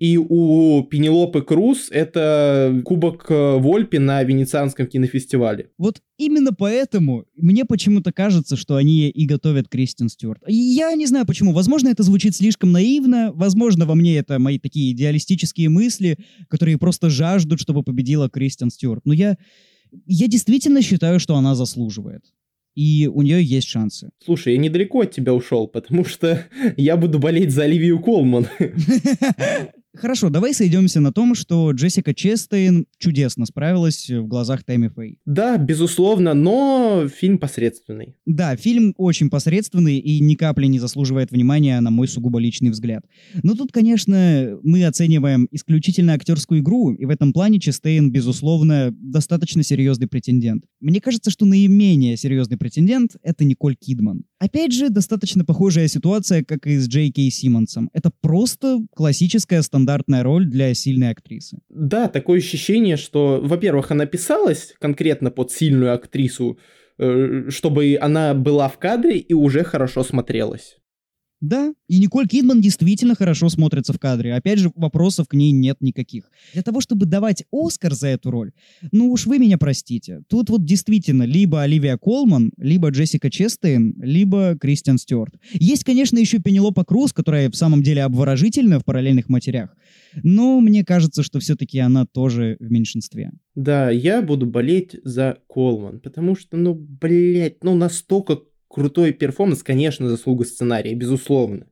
И у Пенелопы Круз это Кубок э, Вольпи на Венецианском кинофестивале. Вот именно поэтому мне почему-то кажется, что они и готовят Кристин Стюарт. Я не знаю почему. Возможно, это звучит слишком наивно. Возможно, во мне это мои такие идеалистические мысли, которые просто жаждут, чтобы победила Кристин Стюарт. Но я, я действительно считаю, что она заслуживает и у нее есть шансы. Слушай, я недалеко от тебя ушел, потому что я буду болеть за Оливию Колман. Хорошо, давай сойдемся на том, что Джессика Честейн чудесно справилась в глазах Тэмми Фэй. Да, безусловно, но фильм посредственный. Да, фильм очень посредственный и ни капли не заслуживает внимания, на мой сугубо личный взгляд. Но тут, конечно, мы оцениваем исключительно актерскую игру, и в этом плане Честейн, безусловно, достаточно серьезный претендент. Мне кажется, что наименее серьезный претендент — это Николь Кидман. Опять же, достаточно похожая ситуация, как и с Джей Кей Симмонсом. Это просто классическая стандартная роль для сильной актрисы. Да, такое ощущение, что, во-первых, она писалась конкретно под сильную актрису, э, чтобы она была в кадре и уже хорошо смотрелась. Да, и Николь Кидман действительно хорошо смотрится в кадре. Опять же, вопросов к ней нет никаких. Для того, чтобы давать Оскар за эту роль, ну уж вы меня простите. Тут вот действительно либо Оливия Колман, либо Джессика Честейн, либо Кристиан Стюарт. Есть, конечно, еще Пенелопа Круз, которая в самом деле обворожительна в параллельных матерях. Но мне кажется, что все-таки она тоже в меньшинстве. Да, я буду болеть за Колман, потому что, ну, блядь, ну настолько крутой перформанс, конечно, заслуга сценария, безусловно.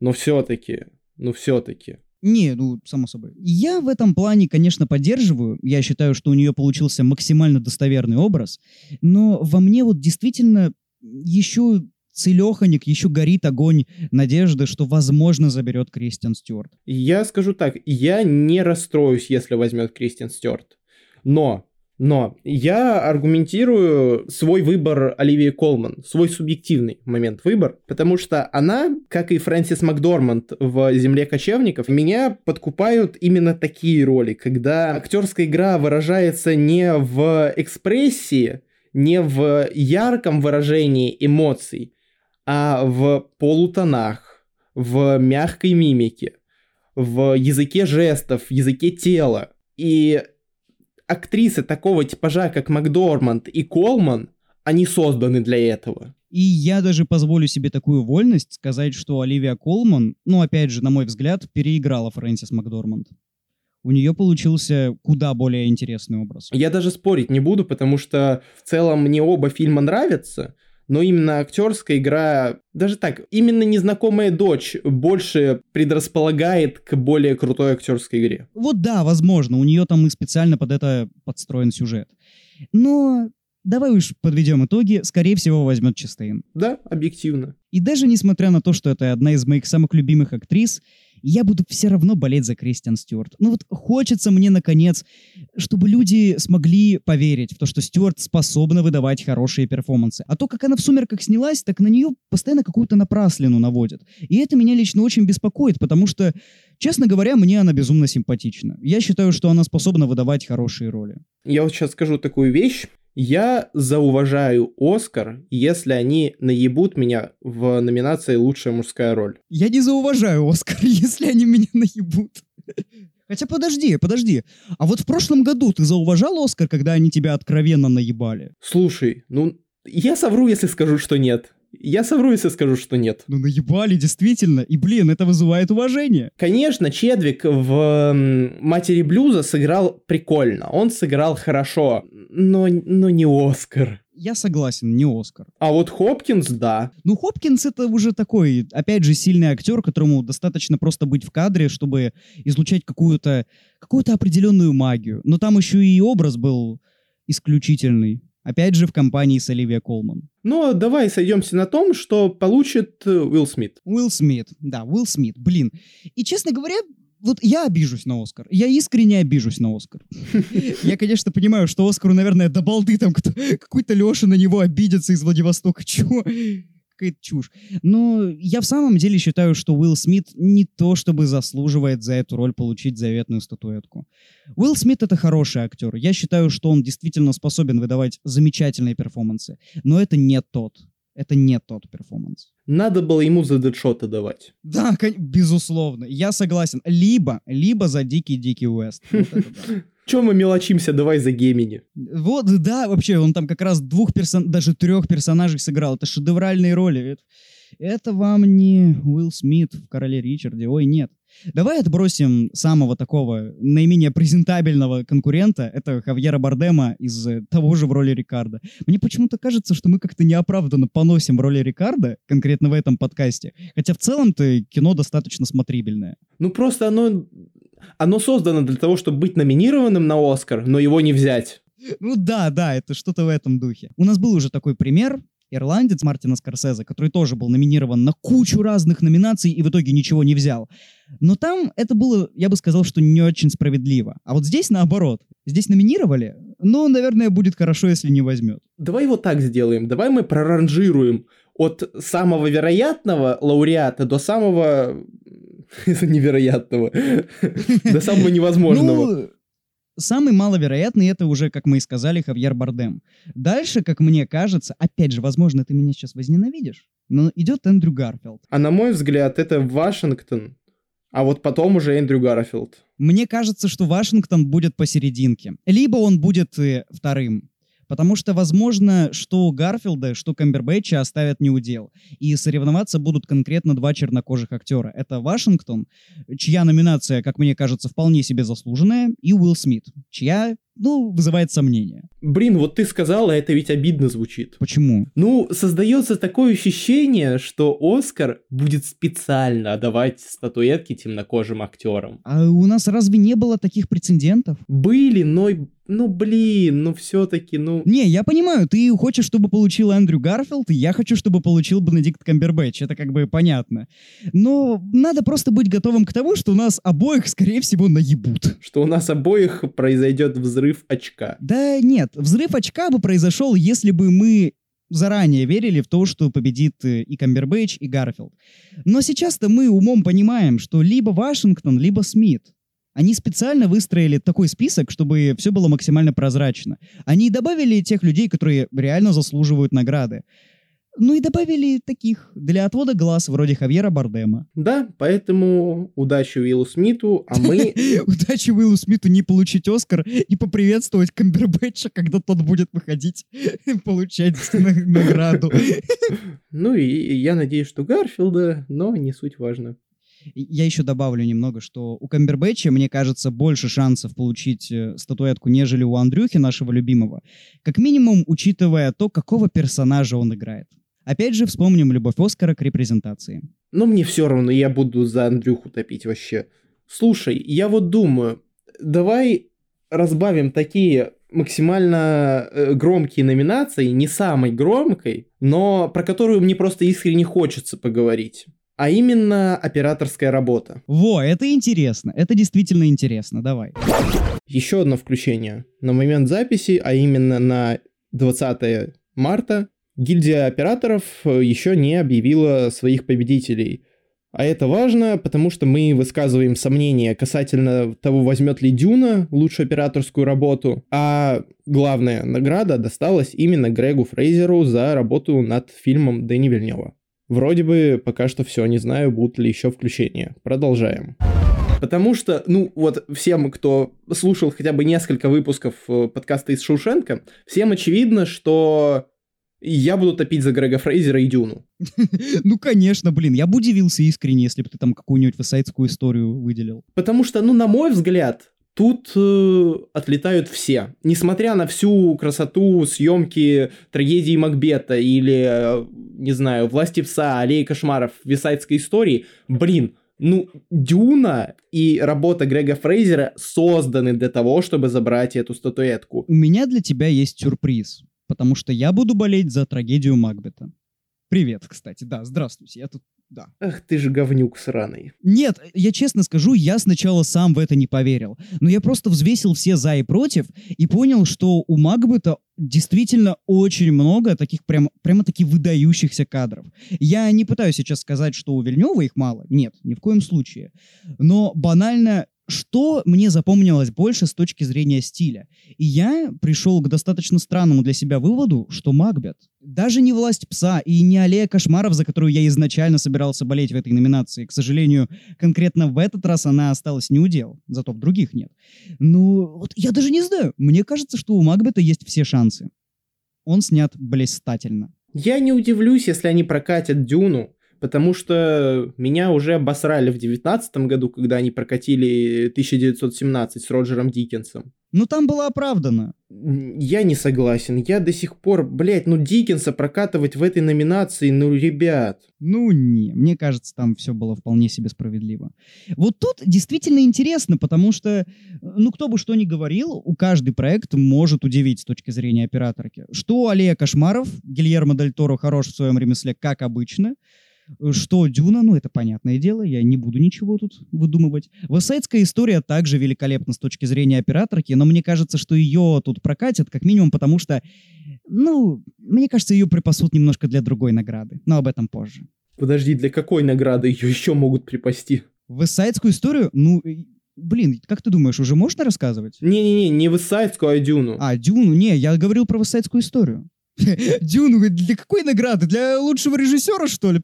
Но все-таки, ну все-таки. Не, ну, само собой. Я в этом плане, конечно, поддерживаю. Я считаю, что у нее получился максимально достоверный образ. Но во мне вот действительно еще целеханик, еще горит огонь надежды, что, возможно, заберет Кристиан Стюарт. Я скажу так, я не расстроюсь, если возьмет Кристиан Стюарт. Но Но я аргументирую свой выбор Оливии Колман, свой субъективный момент выбор, потому что она, как и Фрэнсис Макдорманд в «Земле кочевников», меня подкупают именно такие роли, когда актерская игра выражается не в экспрессии, не в ярком выражении эмоций, а в полутонах, в мягкой мимике, в языке жестов, языке тела. И актрисы такого типажа, как Макдорманд и Колман, они созданы для этого. И я даже позволю себе такую вольность сказать, что Оливия Колман, ну, опять же, на мой взгляд, переиграла Фрэнсис Макдорманд. У нее получился куда более интересный образ. Я даже спорить не буду, потому что в целом мне оба фильма нравятся, но именно актерская игра, даже так, именно незнакомая дочь больше предрасполагает к более крутой актерской игре. Вот да, возможно, у нее там и специально под это подстроен сюжет. Но давай уж подведем итоги, скорее всего возьмет Честейн. Да, объективно. И даже несмотря на то, что это одна из моих самых любимых актрис, я буду все равно болеть за Кристиан Стюарт. Ну вот хочется мне, наконец, чтобы люди смогли поверить в то, что Стюарт способна выдавать хорошие перформансы. А то, как она в «Сумерках» снялась, так на нее постоянно какую-то напраслину наводят. И это меня лично очень беспокоит, потому что, честно говоря, мне она безумно симпатична. Я считаю, что она способна выдавать хорошие роли. Я вот сейчас скажу такую вещь. Я зауважаю Оскар, если они наебут меня в номинации «Лучшая мужская роль». Я не зауважаю Оскар, если они меня наебут. Хотя подожди, подожди. А вот в прошлом году ты зауважал Оскар, когда они тебя откровенно наебали? Слушай, ну, я совру, если скажу, что нет. Я совру, если скажу, что нет. Ну наебали, действительно. И, блин, это вызывает уважение. Конечно, Чедвик в «Матери блюза» сыграл прикольно. Он сыграл хорошо, но, но не Оскар. Я согласен, не Оскар. А вот Хопкинс, да. Ну, Хопкинс это уже такой, опять же, сильный актер, которому достаточно просто быть в кадре, чтобы излучать какую-то какую определенную магию. Но там еще и образ был исключительный. Опять же, в компании с Оливия Колман. Но давай сойдемся на том, что получит э, Уилл Смит. Уилл Смит, да, Уилл Смит, блин. И, честно говоря, вот я обижусь на Оскар. Я искренне обижусь на Оскар. Я, конечно, понимаю, что Оскару, наверное, до балды там какой-то Леша на него обидится из Владивостока. Чего? Какая-то чушь. Но я в самом деле считаю, что Уилл Смит не то чтобы заслуживает за эту роль получить заветную статуэтку. Уилл Смит — это хороший актер. Я считаю, что он действительно способен выдавать замечательные перформансы. Но это не тот. Это не тот перформанс. Надо было ему за Дэдшота давать. Да, безусловно. Я согласен. Либо, либо за Дикий-Дикий West. Чем мы мелочимся, давай за Гемини. Вот, да, вообще, он там как раз двух персон... даже трех персонажей сыграл. Это шедевральные роли. Это, это вам не Уилл Смит в «Короле Ричарде». Ой, нет. Давай отбросим самого такого наименее презентабельного конкурента. Это Хавьера Бардема из э, того же в роли Рикардо. Мне почему-то кажется, что мы как-то неоправданно поносим в роли Рикардо, конкретно в этом подкасте. Хотя в целом-то кино достаточно смотрибельное. Ну просто оно, оно создано для того, чтобы быть номинированным на Оскар, но его не взять. Ну да, да, это что-то в этом духе. У нас был уже такой пример. Ирландец Мартина Скорсезе, который тоже был номинирован на кучу разных номинаций и в итоге ничего не взял. Но там это было, я бы сказал, что не очень справедливо. А вот здесь наоборот. Здесь номинировали, но, наверное, будет хорошо, если не возьмет. Давай вот так сделаем. Давай мы проранжируем от самого вероятного лауреата до самого невероятного, до самого невозможного. Самый маловероятный это уже, как мы и сказали, Хавьер Бардем. Дальше, как мне кажется, опять же, возможно, ты меня сейчас возненавидишь, но идет Эндрю Гарфилд. А на мой взгляд, это Вашингтон, а вот потом уже Эндрю Гарфилд. Мне кажется, что Вашингтон будет посерединке. Либо он будет э, вторым. Потому что, возможно, что Гарфилда, что Камбербэтча оставят неудел. И соревноваться будут конкретно два чернокожих актера. Это Вашингтон, чья номинация, как мне кажется, вполне себе заслуженная, и Уилл Смит, чья, ну, вызывает сомнения. Блин, вот ты сказала, это ведь обидно звучит. Почему? Ну, создается такое ощущение, что Оскар будет специально отдавать статуэтки темнокожим актерам. А у нас разве не было таких прецедентов? Были, но, ну блин, ну все-таки, ну... Не, я понимаю, ты хочешь, чтобы получил Эндрю Гарфилд, и я хочу, чтобы получил Бенедикт Камбербэтч, это как бы понятно. Но надо просто быть готовым к тому, что у нас обоих, скорее всего, наебут. Что у нас обоих произойдет взрыв взрыв очка. Да нет, взрыв очка бы произошел, если бы мы заранее верили в то, что победит э, и Камбербэтч, и Гарфилд. Но сейчас-то мы умом понимаем, что либо Вашингтон, либо Смит. Они специально выстроили такой список, чтобы все было максимально прозрачно. Они добавили тех людей, которые реально заслуживают награды. Ну и добавили таких для отвода глаз, вроде Хавьера Бардема. Да, поэтому удачи Уиллу Смиту, а мы... Удачи Уиллу Смиту не получить Оскар и поприветствовать Камбербэтча, когда тот будет выходить получать на- награду. Ну и я надеюсь, что Гарфилда, но не суть важно. Я еще добавлю немного, что у Камбербэтча, мне кажется, больше шансов получить э, статуэтку, нежели у Андрюхи, нашего любимого. Как минимум, учитывая то, какого персонажа он играет. Опять же, вспомним любовь Оскара к репрезентации. Но мне все равно, я буду за Андрюху топить вообще. Слушай, я вот думаю, давай разбавим такие максимально э, громкие номинации, не самой громкой, но про которую мне просто искренне хочется поговорить. А именно операторская работа. Во, это интересно. Это действительно интересно. Давай. Еще одно включение. На момент записи, а именно на 20 марта, гильдия операторов э, еще не объявила своих победителей. А это важно, потому что мы высказываем сомнения касательно того, возьмет ли Дюна лучшую операторскую работу. А главная награда досталась именно Грегу Фрейзеру за работу над фильмом Дэни Вильнева. Вроде бы пока что все, не знаю, будут ли еще включения. Продолжаем. Потому что, ну, вот всем, кто слушал хотя бы несколько выпусков э, подкаста из Шоушенка, всем очевидно, что я буду топить за Грега Фрейзера и Дюну. Ну, конечно, блин. Я бы удивился искренне, если бы ты там какую-нибудь высайдскую историю выделил. Потому что, ну, на мой взгляд, тут э, отлетают все. Несмотря на всю красоту съемки трагедии Макбета или, э, не знаю, власти пса, аллеи кошмаров висайдской истории, блин, ну, Дюна и работа Грега Фрейзера созданы для того, чтобы забрать эту статуэтку. У меня для тебя есть сюрприз, потому что я буду болеть за трагедию Макбета. Привет, кстати, да, здравствуйте, я тут, да. Ах ты же говнюк сраный. Нет, я честно скажу, я сначала сам в это не поверил. Но я просто взвесил все за и против и понял, что у Макбета действительно очень много таких прям, прямо-таки выдающихся кадров. Я не пытаюсь сейчас сказать, что у Вильнева их мало. Нет, ни в коем случае. Но банально, что мне запомнилось больше с точки зрения стиля? И я пришел к достаточно странному для себя выводу, что Макбет, даже не «Власть пса» и не «Аллея кошмаров», за которую я изначально собирался болеть в этой номинации, к сожалению, конкретно в этот раз она осталась не у дел, зато в других нет. Ну, вот я даже не знаю. Мне кажется, что у Макбета есть все шансы. Он снят блистательно. Я не удивлюсь, если они прокатят Дюну, потому что меня уже обосрали в девятнадцатом году, когда они прокатили 1917 с Роджером Диккенсом. Ну, там было оправдано. Я не согласен. Я до сих пор, блядь, ну Диккенса прокатывать в этой номинации, ну, ребят. Ну, не, мне кажется, там все было вполне себе справедливо. Вот тут действительно интересно, потому что, ну, кто бы что ни говорил, у каждый проект может удивить с точки зрения операторки. Что «Аллея кошмаров», Гильермо Дель Торо хорош в своем ремесле, как обычно, что Дюна, ну, это понятное дело, я не буду ничего тут выдумывать. Высайдская история также великолепна с точки зрения операторки, но мне кажется, что ее тут прокатят, как минимум, потому что, ну, мне кажется, ее припасут немножко для другой награды, но об этом позже. Подожди, для какой награды ее еще могут припасти? Высайдскую историю, ну, э, блин, как ты думаешь, уже можно рассказывать? Не-не-не, не Высайдскую, а Дюну. А, Дюну, не, я говорил про Высайдскую историю. Дюну, для какой награды? Для лучшего режиссера, что ли?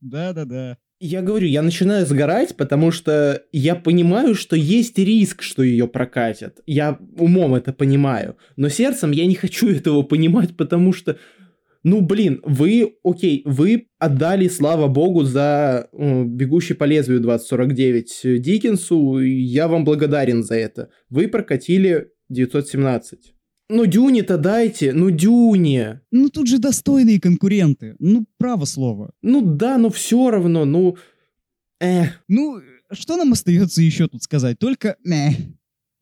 Да-да-да. Я говорю, я начинаю сгорать, потому что я понимаю, что есть риск, что ее прокатят. Я умом это понимаю. Но сердцем я не хочу этого понимать, потому что, ну блин, вы, окей, вы отдали, слава богу, за «Бегущий по лезвию 2049» Диккенсу, я вам благодарен за это. Вы прокатили 917. Ну Дюне-то дайте, ну Дюне. Ну, тут же достойные конкуренты. Ну, право слово. Ну да, но все равно, ну... Эх. Ну, что нам остается еще тут сказать? Только мeh.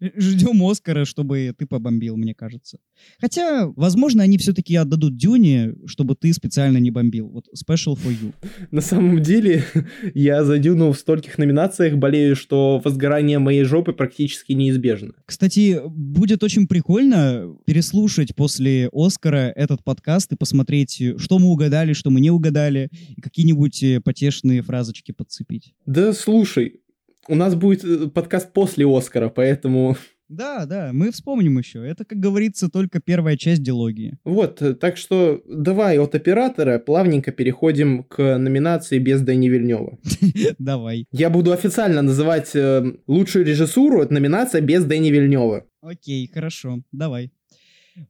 Ждем Оскара, чтобы ты побомбил, мне кажется. Хотя, возможно, они все-таки отдадут Дюне, чтобы ты специально не бомбил. Вот special for you. На самом деле, я за Дюну в стольких номинациях болею, что возгорание моей жопы практически неизбежно. Кстати, будет очень прикольно переслушать после Оскара этот подкаст и посмотреть, что мы угадали, что мы не угадали, и какие-нибудь э, потешные фразочки подцепить. Да слушай, у нас будет э, подкаст после Оскара, поэтому... Да, да, мы вспомним еще. Это, как говорится, только первая часть дилогии. Вот, э, так что давай от оператора плавненько переходим к номинации без Дэни Вильнева. Давай. Я буду официально называть э, лучшую режиссуру, это номинация без Дэни Вильнева. Окей, хорошо, давай.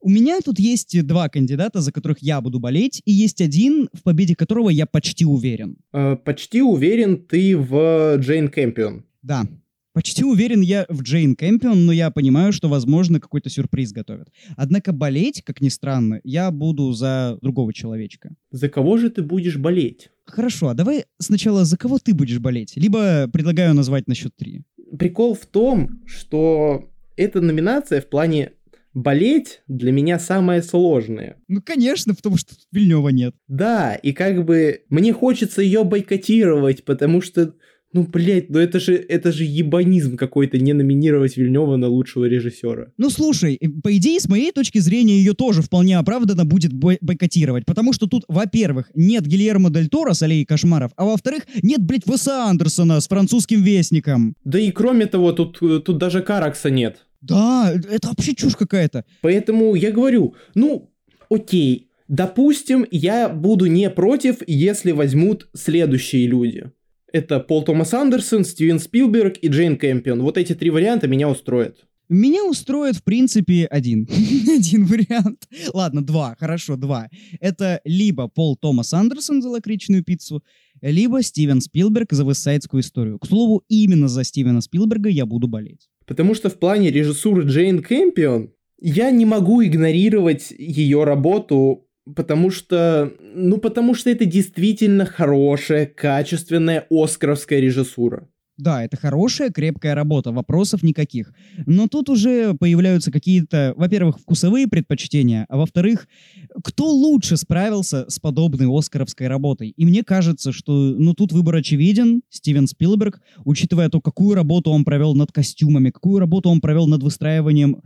У меня тут есть два кандидата, за которых я буду болеть, и есть один, в победе которого я почти уверен. Э, почти уверен ты в Джейн Кэмпион. Да, почти уверен я в Джейн Кэмпион, но я понимаю, что, возможно, какой-то сюрприз готовят. Однако болеть, как ни странно, я буду за другого человечка. За кого же ты будешь болеть? Хорошо, а давай сначала за кого ты будешь болеть? Либо предлагаю назвать на счет три. Прикол в том, что эта номинация в плане болеть для меня самое сложное. Ну, конечно, потому что Вильнева нет. Да, и как бы мне хочется ее бойкотировать, потому что, ну, блядь, ну это же, это же ебанизм какой-то не номинировать Вильнева на лучшего режиссера. Ну, слушай, э, по идее, с моей точки зрения, ее тоже вполне оправданно будет бой- бойкотировать, потому что тут, во-первых, нет Гильермо Дель Торо с «Аллеей кошмаров», а во-вторых, нет, блядь, Веса Андерсона с французским вестником. Да и кроме того, тут, э, тут даже Каракса нет. Да, это вообще чушь какая-то. Поэтому я говорю, ну, окей, допустим, я буду не против, если возьмут следующие люди. Это Пол Томас Андерсон, Стивен Спилберг и Джейн Кэмпион. Вот эти три варианта меня устроят. Меня устроит, в принципе, один. один вариант. Ладно, два. Хорошо, два. Это либо Пол Томас Андерсон за лакричную пиццу, либо Стивен Спилберг за вестсайдскую историю. К слову, именно за Стивена Спилберга я буду болеть. Потому что в плане режиссуры Джейн Кэмпион я не могу игнорировать ее работу, потому что, ну, потому что это действительно хорошая, качественная оскаровская режиссура. Да, это хорошая, крепкая работа, вопросов никаких. Но тут уже появляются какие-то, во-первых, вкусовые предпочтения, а во-вторых, кто лучше справился с подобной оскаровской работой. И мне кажется, что, ну, тут выбор очевиден. Стивен Спилберг, учитывая то, какую работу он провел над костюмами, какую работу он провел над выстраиванием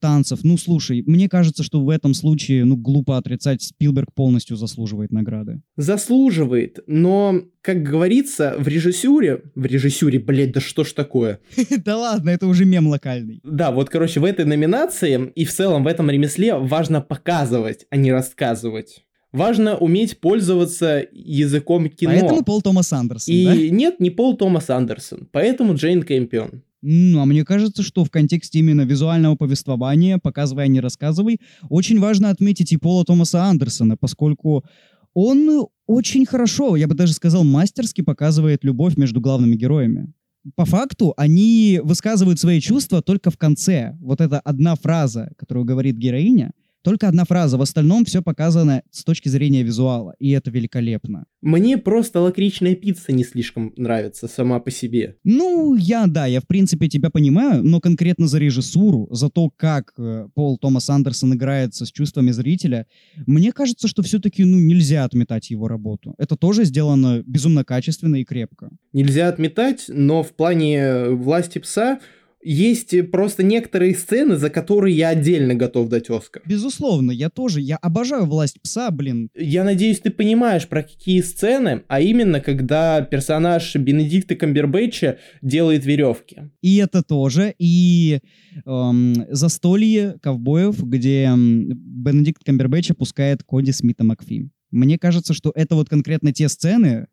танцев. Ну, слушай, мне кажется, что в этом случае, ну, глупо отрицать, Спилберг полностью заслуживает награды. Заслуживает, но, как говорится, в режиссуре... В режиссуре, блядь, да что ж такое? Да ладно, это уже мем локальный. Да, вот, короче, в этой номинации и в целом в этом ремесле важно показывать, а не рассказывать. Важно уметь пользоваться языком кино. Поэтому Пол Томас Андерсон, И да? нет, не Пол Томас Андерсон, поэтому Джейн Кэмпион. Ну, а мне кажется, что в контексте именно визуального повествования, показывая, не рассказывай, очень важно отметить и Пола Томаса Андерсона, поскольку он очень хорошо, я бы даже сказал, мастерски показывает любовь между главными героями. По факту они высказывают свои чувства только в конце. Вот эта одна фраза, которую говорит героиня, только одна фраза. В остальном все показано с точки зрения визуала, и это великолепно. Мне просто лакричная пицца не слишком нравится сама по себе. Ну, я, да, я в принципе тебя понимаю, но конкретно за режиссуру, за то, как э, Пол Томас Андерсон играется с чувствами зрителя, мне кажется, что все-таки, ну, нельзя отметать его работу. Это тоже сделано безумно качественно и крепко. Нельзя отметать, но в плане власти пса есть просто некоторые сцены, за которые я отдельно готов дать Оскар. Безусловно, я тоже, я обожаю власть пса, блин. Я надеюсь, ты понимаешь, про какие сцены, а именно, когда персонаж Бенедикта Камбербэтча делает веревки. И это тоже, и эм, застолье ковбоев, где Бенедикт Камбербэтч опускает Коди Смита Макфи. Мне кажется, что это вот конкретно те сцены,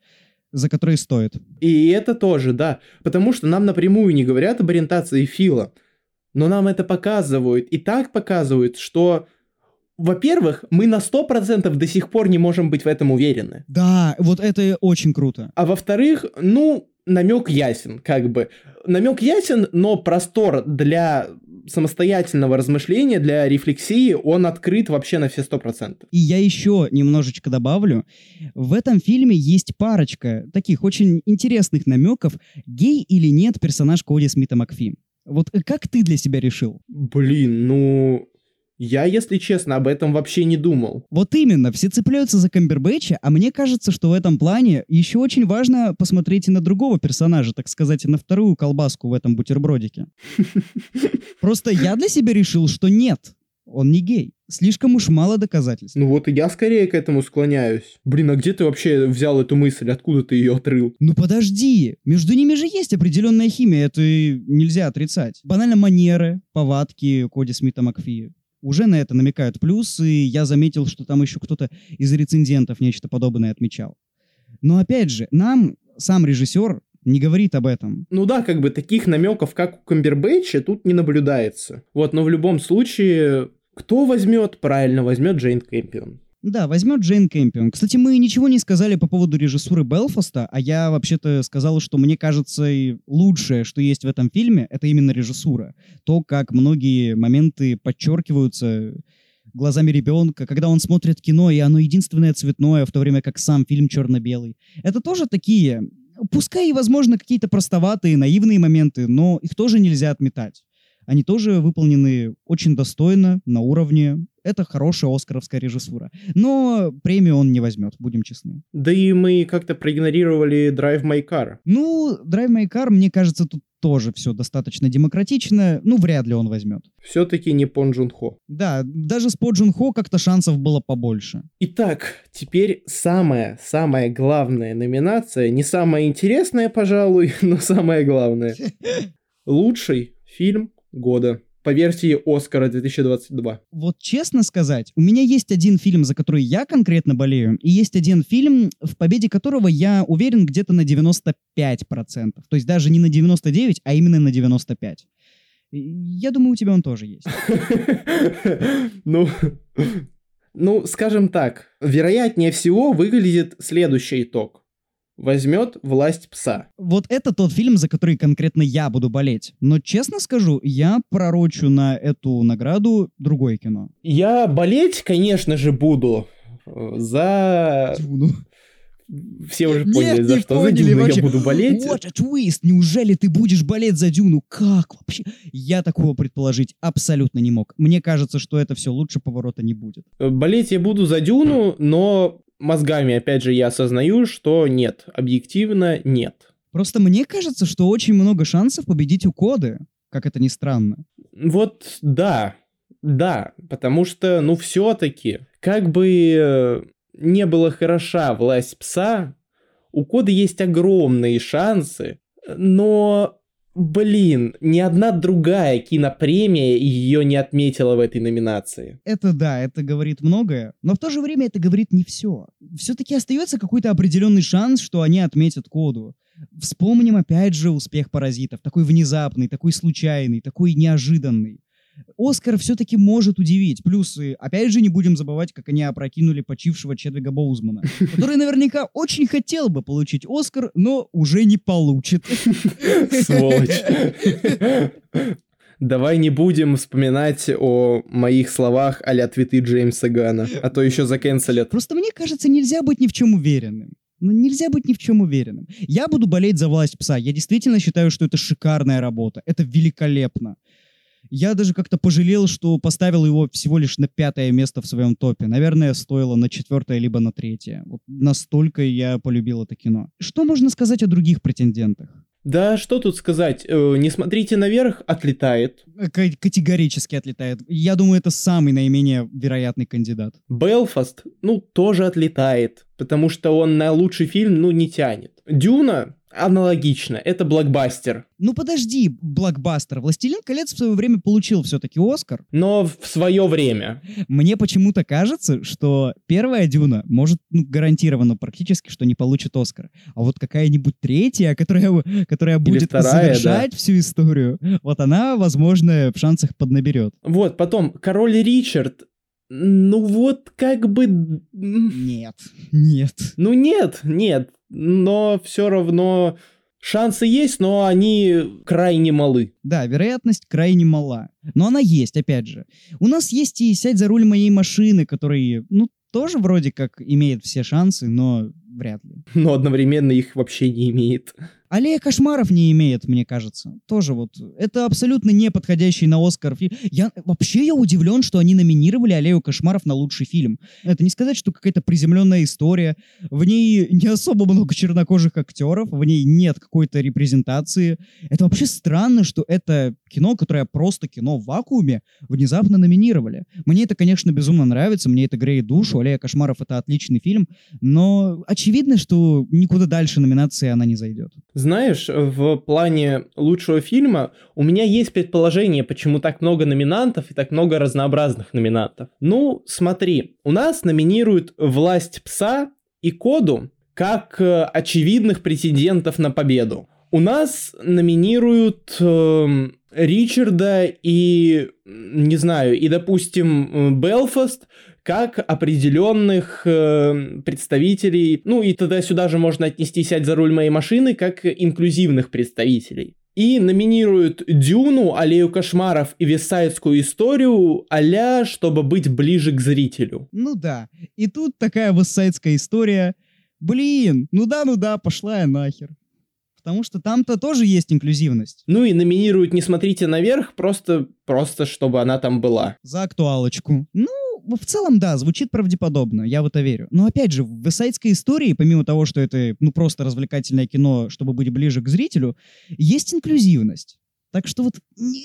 за которые стоит. И это тоже, да. Потому что нам напрямую не говорят об ориентации Фила. Но нам это показывают. И так показывают, что, во-первых, мы на 100% до сих пор не можем быть в этом уверены. Да, вот это очень круто. А во-вторых, ну, намек ясен, как бы. Намек ясен, но простор для самостоятельного размышления, для рефлексии, он открыт вообще на все 100%. И я еще немножечко добавлю. В этом фильме есть парочка таких очень интересных намеков, гей или нет персонаж Коди Смита Макфи. Вот э, как ты для себя решил? Блин, ну... Я, если честно, об этом вообще не думал. Вот именно, все цепляются за Камбербэтча, а мне кажется, что в этом плане еще очень важно посмотреть и на другого персонажа, так сказать, и на вторую колбаску в этом бутербродике. Просто я для себя решил, что нет, он не гей. Слишком уж мало доказательств. Ну вот и я скорее к этому склоняюсь. Блин, а где ты вообще взял эту мысль? Откуда ты ее отрыл? Ну подожди, между ними же есть определенная химия, это нельзя отрицать. Банально манеры, повадки Коди Смита Макфи. Уже на это намекают. Плюс и я заметил, что там еще кто-то из рецензентов нечто подобное отмечал. Но опять же, нам сам режиссер не говорит об этом. Ну да, как бы таких намеков, как у Камбербэтча, тут не наблюдается. Вот, но в любом случае, кто возьмет? Правильно, возьмет Джейн Кэмпион. Да, возьмет Джейн Кэмпион. Кстати, мы ничего не сказали по поводу режиссуры Белфаста, а я вообще-то сказал, что мне кажется, лучшее, что есть в этом фильме, это именно режиссура. То, как многие моменты подчеркиваются глазами ребенка, когда он смотрит кино, и оно единственное цветное, в то время как сам фильм черно-белый. Это тоже такие, пускай и, возможно, какие-то простоватые, наивные моменты, но их тоже нельзя отметать они тоже выполнены очень достойно, на уровне. Это хорошая оскаровская режиссура. Но премию он не возьмет, будем честны. Да и мы как-то проигнорировали Drive My Car. Ну, Drive My Car, мне кажется, тут тоже все достаточно демократично. Ну, вряд ли он возьмет. Все-таки не Пон Джун Хо. Да, даже с Пон Джун Хо как-то шансов было побольше. Итак, теперь самая, самая главная номинация. Не самая интересная, пожалуй, но самая главная. Лучший фильм года по версии Оскара 2022. Вот честно сказать, у меня есть один фильм, за который я конкретно болею, и есть один фильм, в победе которого я уверен где-то на 95%. То есть даже не на 99, а именно на 95. Я думаю, у тебя он тоже есть. Ну, ну, скажем так, вероятнее всего выглядит следующий итог возьмет власть пса. Вот это тот фильм, за который конкретно я буду болеть. Но честно скажу, я пророчу на эту награду другое кино. Я болеть, конечно же, буду э, за... Дюну. Все уже поняли, Нет, за не что поняли за Дюну вообще. я буду болеть. What a twist! Неужели ты будешь болеть за Дюну? Как вообще? Я такого предположить абсолютно не мог. Мне кажется, что это все лучше поворота не будет. Болеть я буду за Дюну, но мозгами, опять же, я осознаю, что нет, объективно нет. Просто мне кажется, что очень много шансов победить у Коды, как это ни странно. Вот да, да, потому что, ну, все-таки, как бы э, не было хороша власть пса, у Кода есть огромные шансы, но, блин, ни одна другая кинопремия ее не отметила в этой номинации. Это да, это говорит многое, но в то же время это говорит не все. Все-таки остается какой-то определенный шанс, что они отметят коду. Вспомним опять же успех паразитов. Такой внезапный, такой случайный, такой неожиданный. Оскар все-таки может удивить. Плюс, и, опять же, не будем забывать, как они опрокинули почившего Чедвига Боузмана, который наверняка очень хотел бы получить Оскар, но уже не получит. Сволочь. Давай не будем вспоминать о моих словах а твиты Джеймса Гана, а то еще закенселят. Просто мне кажется, нельзя быть ни в чем уверенным. Ну, нельзя быть ни в чем уверенным. Я буду болеть за власть пса. Я действительно считаю, что это шикарная работа. Это великолепно. Я даже как-то пожалел, что поставил его всего лишь на пятое место в своем топе. Наверное, стоило на четвертое либо на третье. Вот настолько я полюбил это кино. Что можно сказать о других претендентах? Да, что тут сказать, э, не смотрите наверх, отлетает. К- категорически отлетает. Я думаю, это самый наименее вероятный кандидат. Белфаст, ну, тоже отлетает, потому что он на лучший фильм, ну, не тянет. Дюна аналогично, это блокбастер. Ну подожди, блокбастер. «Властелин колец» в свое время получил все-таки Оскар. Но в свое время. Мне почему-то кажется, что первая Дюна может ну, гарантированно практически, что не получит Оскар. А вот какая-нибудь третья, которая, которая будет вторая, завершать всю историю, вот она, возможно, в шансах поднаберет. Вот, потом, Король Ричард, ну вот как бы... Нет, нет. Ну нет, нет, но все равно шансы есть, но они крайне малы. Да, вероятность крайне мала. Но она есть, опять же. У нас есть и «Сядь за руль моей машины», который, ну, тоже вроде как имеет все шансы, но вряд ли. Но одновременно их вообще не имеет. Аллея кошмаров не имеет, мне кажется. Тоже вот. Это абсолютно не подходящий на Оскар фильм. Я, вообще я удивлен, что они номинировали Аллею кошмаров на лучший фильм. Это не сказать, что какая-то приземленная история. В ней не особо много чернокожих актеров, в ней нет какой-то репрезентации. Это вообще странно, что это кино, которое просто кино в вакууме, внезапно номинировали. Мне это, конечно, безумно нравится, мне это греет душу. Аллея кошмаров — это отличный фильм, но очевидно, что никуда дальше номинации она не зайдет. Знаешь, в плане лучшего фильма у меня есть предположение, почему так много номинантов и так много разнообразных номинантов. Ну, смотри, у нас номинируют «Власть пса» и «Коду» как э, очевидных претендентов на победу. У нас номинируют э, Ричарда и, не знаю, и, допустим, Белфаст как определенных э, представителей, ну и тогда сюда же можно отнести «Сядь за руль моей машины» как инклюзивных представителей. И номинируют Дюну, Аллею кошмаров и Висайдскую историю а чтобы быть ближе к зрителю. Ну да. И тут такая вестсайдская история. Блин, ну да, ну да, пошла я нахер. Потому что там-то тоже есть инклюзивность. Ну и номинируют «Не смотрите наверх», просто, просто чтобы она там была. За актуалочку. Ну, в целом, да, звучит правдеподобно, я в это верю. Но опять же, в весайдской истории, помимо того, что это ну просто развлекательное кино, чтобы быть ближе к зрителю, есть инклюзивность. Так что вот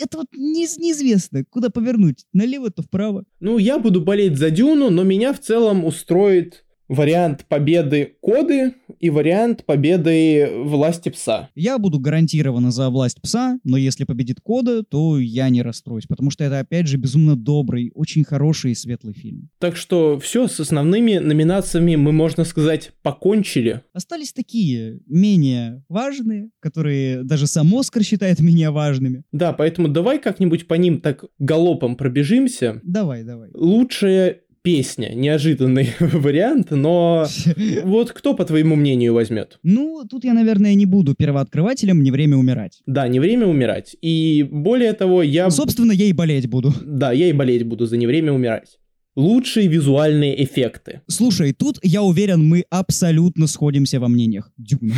это вот не, неизвестно, куда повернуть, налево то вправо. Ну, я буду болеть за Дюну, но меня в целом устроит вариант победы коды и вариант победы власти пса. Я буду гарантированно за власть пса, но если победит кода, то я не расстроюсь, потому что это, опять же, безумно добрый, очень хороший и светлый фильм. Так что все, с основными номинациями мы, можно сказать, покончили. Остались такие, менее важные, которые даже сам Оскар считает менее важными. Да, поэтому давай как-нибудь по ним так галопом пробежимся. Давай, давай. Лучшая песня. Неожиданный вариант, но вот кто, по твоему мнению, возьмет? Ну, тут я, наверное, не буду первооткрывателем, не время умирать. Да, не время умирать. И более того, я... Собственно, я и болеть буду. Да, я и болеть буду за не время умирать. Лучшие визуальные эффекты. Слушай, тут, я уверен, мы абсолютно сходимся во мнениях. Дюна.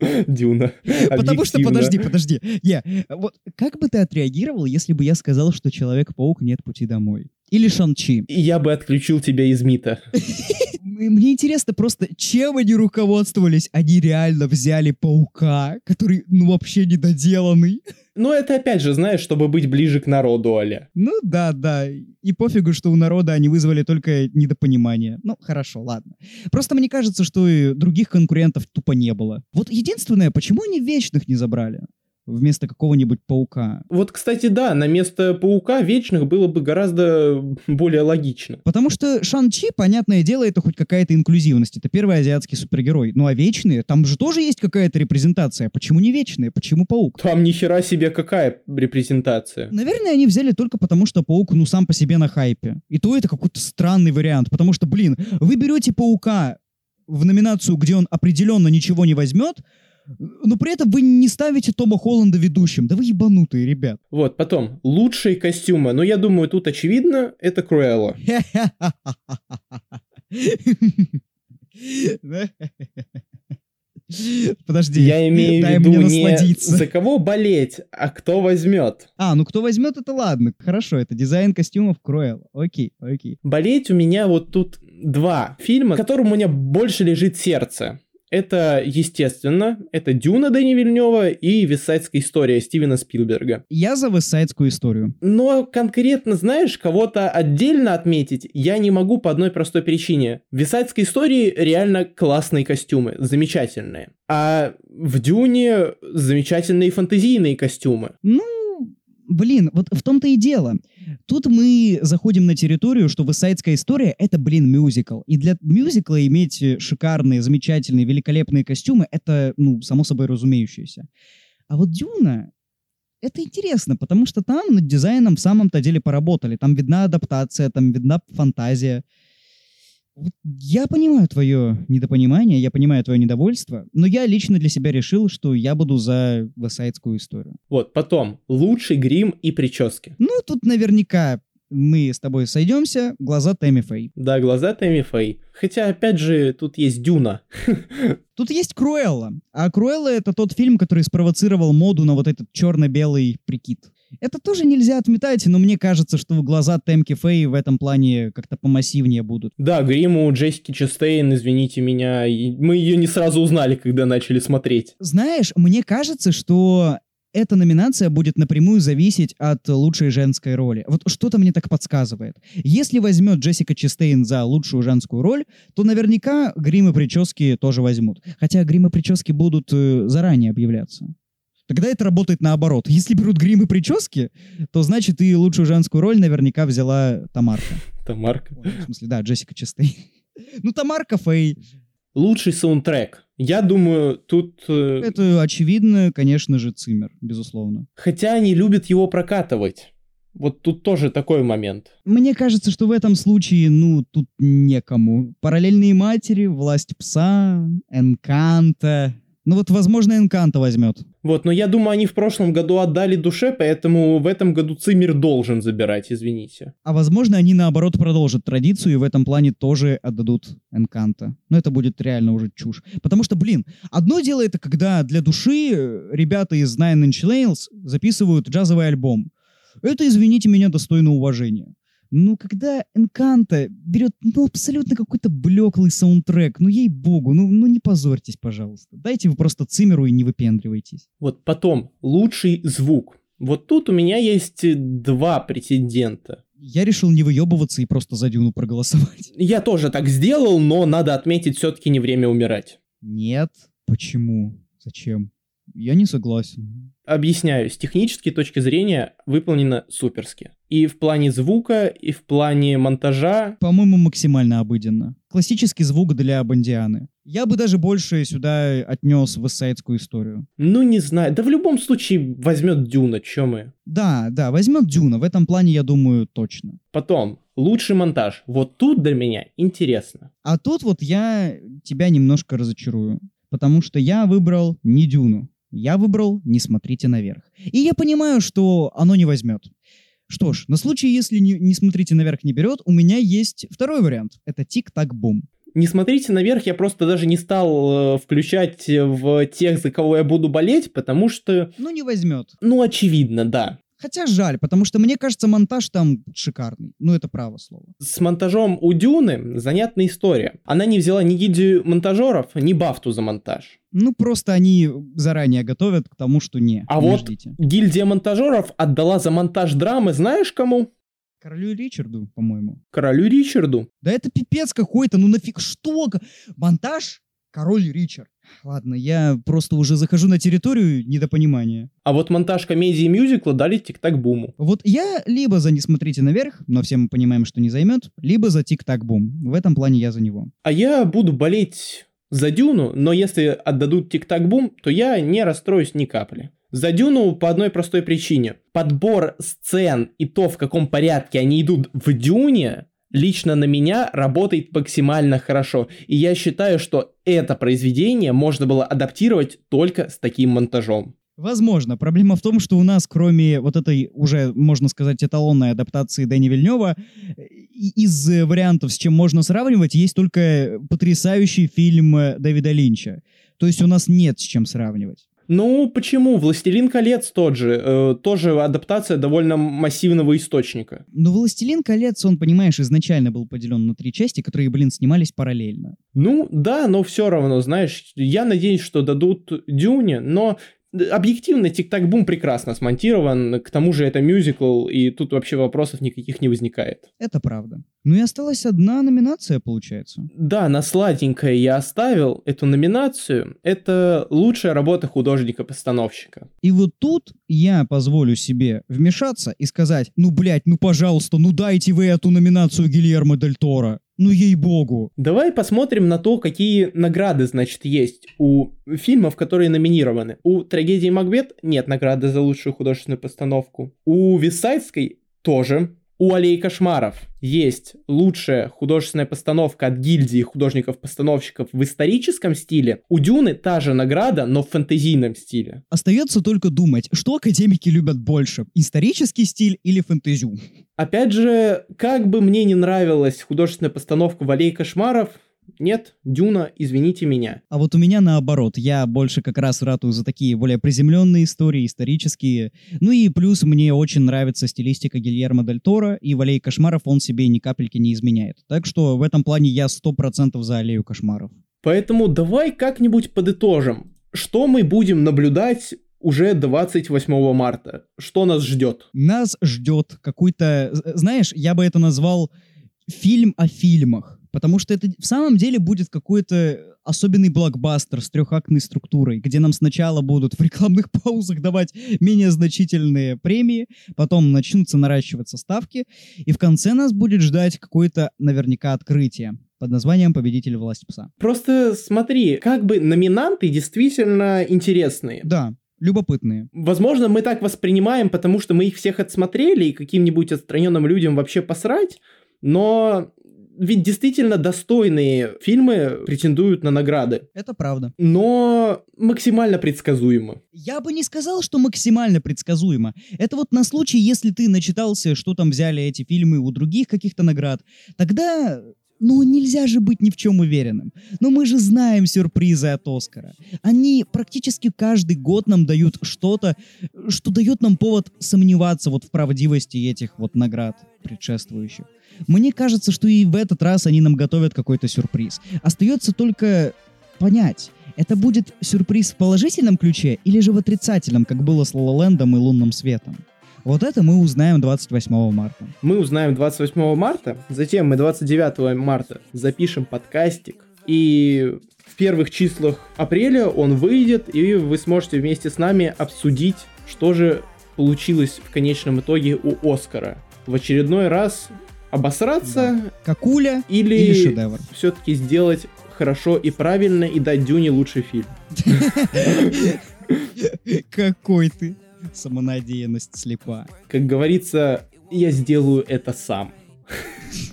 Дюна. Потому что, подожди, подожди. Я, вот как бы ты отреагировал, если бы я сказал, что Человек-паук нет пути домой? Или Шан-Чи? Я бы отключил тебя из МИТа. Мне интересно просто, чем они руководствовались? Они реально взяли паука, который, ну, вообще недоделанный. Ну, это опять же, знаешь, чтобы быть ближе к народу, Аля. Ну, да, да. И пофигу, что у народа они вызвали только недопонимание. Ну, хорошо, ладно. Просто мне кажется, что и других конкурентов тупо не было. Вот единственное, почему они вечных не забрали? Вместо какого-нибудь паука. Вот, кстати, да, на место паука вечных было бы гораздо более логично. Потому что Шан-Чи, понятное дело, это хоть какая-то инклюзивность. Это первый азиатский супергерой. Ну а вечные, там же тоже есть какая-то репрезентация. Почему не вечные? Почему паук? Там ни хера себе какая репрезентация. Наверное, они взяли только потому, что паук, ну, сам по себе на хайпе. И то это какой-то странный вариант. Потому что, блин, вы берете паука в номинацию, где он определенно ничего не возьмет, но при этом вы не ставите Тома Холланда ведущим. Да вы ебанутые, ребят. Вот, потом, лучшие костюмы. Но я думаю, тут очевидно, это Круэлла. Подожди, я имею дай в виду мне не за кого болеть, а кто возьмет. А, ну кто возьмет, это ладно. Хорошо, это дизайн костюмов Круэлла. Окей, окей. Болеть у меня вот тут два фильма, которым у меня больше лежит сердце. Это, естественно, это Дюна Дэни Вильнева и Висайдская история Стивена Спилберга. Я за вестсайдскую историю. Но конкретно, знаешь, кого-то отдельно отметить я не могу по одной простой причине. В Висайдской истории реально классные костюмы, замечательные. А в Дюне замечательные фантазийные костюмы. Ну, блин, вот в том-то и дело. Тут мы заходим на территорию, что высайдская история — это, блин, мюзикл. И для мюзикла иметь шикарные, замечательные, великолепные костюмы — это, ну, само собой разумеющееся. А вот Дюна — это интересно, потому что там над дизайном в самом-то деле поработали. Там видна адаптация, там видна фантазия. Я понимаю твое недопонимание, я понимаю твое недовольство, но я лично для себя решил, что я буду за высайдскую историю. Вот, потом, лучший грим и прически. Ну, тут наверняка мы с тобой сойдемся, глаза Тэмми Фэй. Да, глаза Тэмми Фэй. Хотя, опять же, тут есть Дюна. Тут есть Круэлла. А Круэлла — это тот фильм, который спровоцировал моду на вот этот черно-белый прикид. Это тоже нельзя отметать, но мне кажется, что глаза Тэмки Фэй в этом плане как-то помассивнее будут. Да, грим у Джессики Честейн, извините меня, мы ее не сразу узнали, когда начали смотреть. Знаешь, мне кажется, что эта номинация будет напрямую зависеть от лучшей женской роли. Вот что-то мне так подсказывает. Если возьмет Джессика Честейн за лучшую женскую роль, то наверняка грим и прически тоже возьмут. Хотя грим и прически будут э, заранее объявляться. Тогда это работает наоборот. Если берут грим и прически, то значит и лучшую женскую роль наверняка взяла Тамарка. Тамарка. Ой, В смысле, да, Джессика Честейн. Ну, Тамарка Фэй. Лучший саундтрек. Я думаю, тут... э, Это очевидно, конечно же, Циммер, безусловно. Хотя они любят его прокатывать. Вот тут тоже такой момент. Мне кажется, что в этом случае, ну, тут некому. Параллельные матери, власть пса, Энканта. Ну вот, возможно, Энканта возьмет. Вот, но я думаю, они в прошлом году отдали душе, поэтому в этом году Циммер должен забирать, извините. А возможно, они наоборот продолжат традицию и в этом плане тоже отдадут Энканта. Но это будет реально уже чушь. Потому что, блин, одно дело это, когда для души э, ребята из Nine Inch Nails записывают джазовый альбом. Это, извините меня, достойно уважения. Ну, когда Энканта берет, ну, абсолютно какой-то блеклый саундтрек, ну, ей-богу, ну, ну, не позорьтесь, пожалуйста. Дайте вы просто Цимеру и не выпендривайтесь. Вот потом, лучший звук. Вот тут у меня есть два претендента. Я решил не выебываться и просто за Дюну проголосовать. Я тоже так сделал, но надо отметить, все-таки не время умирать. Нет. Почему? Зачем? Я не согласен. Объясняю, с технической точки зрения выполнено суперски. И в плане звука, и в плане монтажа. По-моему, максимально обыденно. Классический звук для Бондианы. Я бы даже больше сюда отнес вестсайдскую историю. Ну, не знаю. Да в любом случае возьмет Дюна, чё мы. Да, да, возьмет Дюна. В этом плане, я думаю, точно. Потом, лучший монтаж. Вот тут для меня интересно. А тут вот я тебя немножко разочарую. Потому что я выбрал не Дюну. Я выбрал «Не смотрите наверх». И я понимаю, что оно не возьмет. Что ж, на случай, если не, «Не смотрите наверх» не берет, у меня есть второй вариант. Это «Тик-так-бум». Не смотрите наверх, я просто даже не стал э, включать в тех, за кого я буду болеть, потому что, Ну, не возьмет. ну, очевидно, да. Хотя жаль, потому что мне кажется, монтаж там шикарный. Ну, это право слово. С монтажом у Дюны занятная история. Она не взяла ни гильдию монтажеров, ни бафту за монтаж. Ну, просто они заранее готовят к тому, что не. А не вот ждите. гильдия монтажеров отдала за монтаж драмы, знаешь кому? Королю Ричарду, по-моему. Королю Ричарду. Да это пипец какой-то, ну нафиг, что? Монтаж? Король Ричард. Ладно, я просто уже захожу на территорию недопонимания. А вот монтаж комедии и мюзикла дали Тик-Так Буму. Вот я либо за «Не смотрите наверх», но все мы понимаем, что не займет, либо за «Тик-так-бум». В этом плане я за него. А я буду болеть за Дюну, но если отдадут Тик-Так Бум, то я не расстроюсь ни капли. За Дюну по одной простой причине. Подбор сцен и то, в каком порядке они идут в Дюне, лично на меня работает максимально хорошо. И я считаю, что это произведение можно было адаптировать только с таким монтажом. Возможно. Проблема в том, что у нас, кроме вот этой уже, можно сказать, эталонной адаптации Дэни Вильнева, из вариантов, с чем можно сравнивать, есть только потрясающий фильм Дэвида Линча. То есть у нас нет с чем сравнивать. Ну, почему? «Властелин колец» тот же. э, тоже адаптация довольно массивного источника. Но «Властелин колец», он, понимаешь, изначально был поделен на три части, которые, блин, снимались параллельно. Ну, да, но все равно, знаешь, я надеюсь, что дадут Дюне, но объективно Тик-Так Бум прекрасно смонтирован, к тому же это мюзикл, и тут вообще вопросов никаких не возникает. Это правда. Ну и осталась одна номинация, получается. Да, на сладенькое я оставил эту номинацию. Это лучшая работа художника-постановщика. И вот тут я позволю себе вмешаться и сказать, ну, блядь, ну, пожалуйста, ну дайте вы эту номинацию Гильермо Дель Торо. Ну, ей-богу. Давай посмотрим на то, какие награды, значит, есть у фильмов, которые номинированы. У «Трагедии Макбет» нет награды за лучшую художественную постановку. У «Висайдской» тоже. У Аллеи кошмаров есть лучшая художественная постановка от гильдии художников-постановщиков в историческом стиле, у Дюны та же награда, но в фэнтезийном стиле. Остается только думать, что академики любят больше, исторический стиль или фэнтезю. Опять же, как бы мне не нравилась художественная постановка в Аллее кошмаров, нет, Дюна, извините меня. А вот у меня наоборот, я больше как раз ратую за такие более приземленные истории, исторические. Ну и плюс мне очень нравится стилистика Гильермо Дель Торо, и в «Аллее кошмаров» он себе ни капельки не изменяет. Так что в этом плане я сто процентов за «Аллею кошмаров». Поэтому давай как-нибудь подытожим, что мы будем наблюдать уже 28 марта. Что нас ждет? Нас ждет какой-то... Знаешь, я бы это назвал фильм о фильмах. Потому что это в самом деле будет какой-то особенный блокбастер с трехактной структурой, где нам сначала будут в рекламных паузах давать менее значительные премии, потом начнутся наращиваться ставки, и в конце нас будет ждать какое-то наверняка открытие под названием «Победитель власти пса». Просто смотри, как бы номинанты действительно интересные. Да, любопытные. Возможно, мы так воспринимаем, потому что мы их всех отсмотрели, и каким-нибудь отстраненным людям вообще посрать, но ведь действительно достойные фильмы претендуют на награды. Это правда. Но максимально предсказуемо. Я бы не сказал, что максимально предсказуемо. Это вот на случай, если ты начитался, что там взяли эти фильмы у других каких-то наград, тогда ну, нельзя же быть ни в чем уверенным. Но мы же знаем сюрпризы от Оскара. Они практически каждый год нам дают что-то, что дает нам повод сомневаться вот в правдивости этих вот наград предшествующих. Мне кажется, что и в этот раз они нам готовят какой-то сюрприз. Остается только понять, это будет сюрприз в положительном ключе или же в отрицательном, как было с Лололендом и Лунным Светом. Вот это мы узнаем 28 марта. Мы узнаем 28 марта, затем мы 29 марта запишем подкастик, и в первых числах апреля он выйдет, и вы сможете вместе с нами обсудить, что же получилось в конечном итоге у Оскара. В очередной раз обосраться Да. Какуля или, или шедевр. все-таки сделать хорошо и правильно и дать Дюне лучший фильм. Какой ты. Самонадеянность слепа. Как говорится, я сделаю это сам.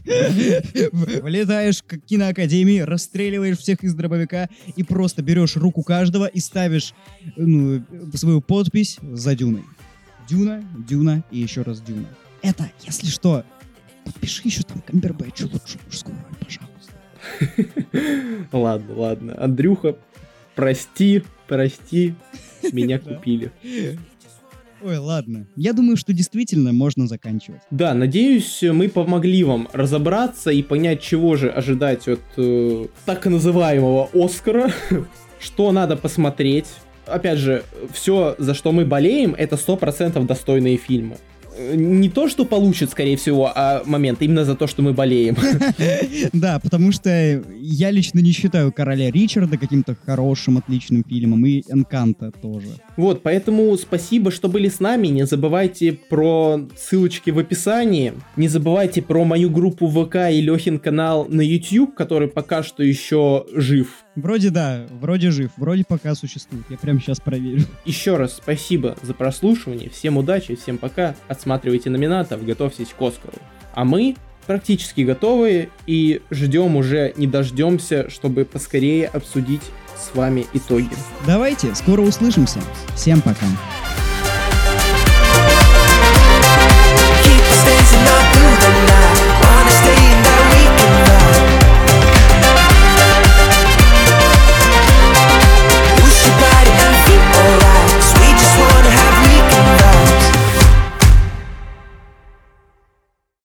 Влетаешь к киноакадемии, расстреливаешь всех из дробовика и просто берешь руку каждого и ставишь ну, свою подпись за Дюной. Дюна, Дюна и еще раз Дюна. Это, если что, подпиши еще там Камбербэтчу лучшую мужскую роль, пожалуйста. Ладно, ладно. Андрюха, прости, прости, меня купили. Ой, ладно. Я думаю, что действительно можно заканчивать. Да, надеюсь, мы помогли вам разобраться и понять, чего же ожидать от э, так называемого Оскара, что надо посмотреть. Опять же, все, за что мы болеем, это 100% достойные фильмы. Э, Не то, что получит, скорее всего, а момент, именно за то, что мы болеем. Да, потому что я лично не считаю «Короля Ричарда» каким-то хорошим, отличным фильмом, и «Энканта» тоже. Вот, поэтому спасибо, что были с нами. Не забывайте про ссылочки в описании. Не забывайте про мою группу ВК и Лехин канал на YouTube, который пока что еще жив. Вроде да, вроде жив, вроде пока существует. Я прямо сейчас проверю. Еще раз спасибо за прослушивание. Всем удачи, всем пока. Отсматривайте номинатов, готовьтесь к Оскару. А мы практически готовы и ждем уже, не дождемся, чтобы поскорее обсудить с вами итоги. Давайте, скоро услышимся. Всем пока.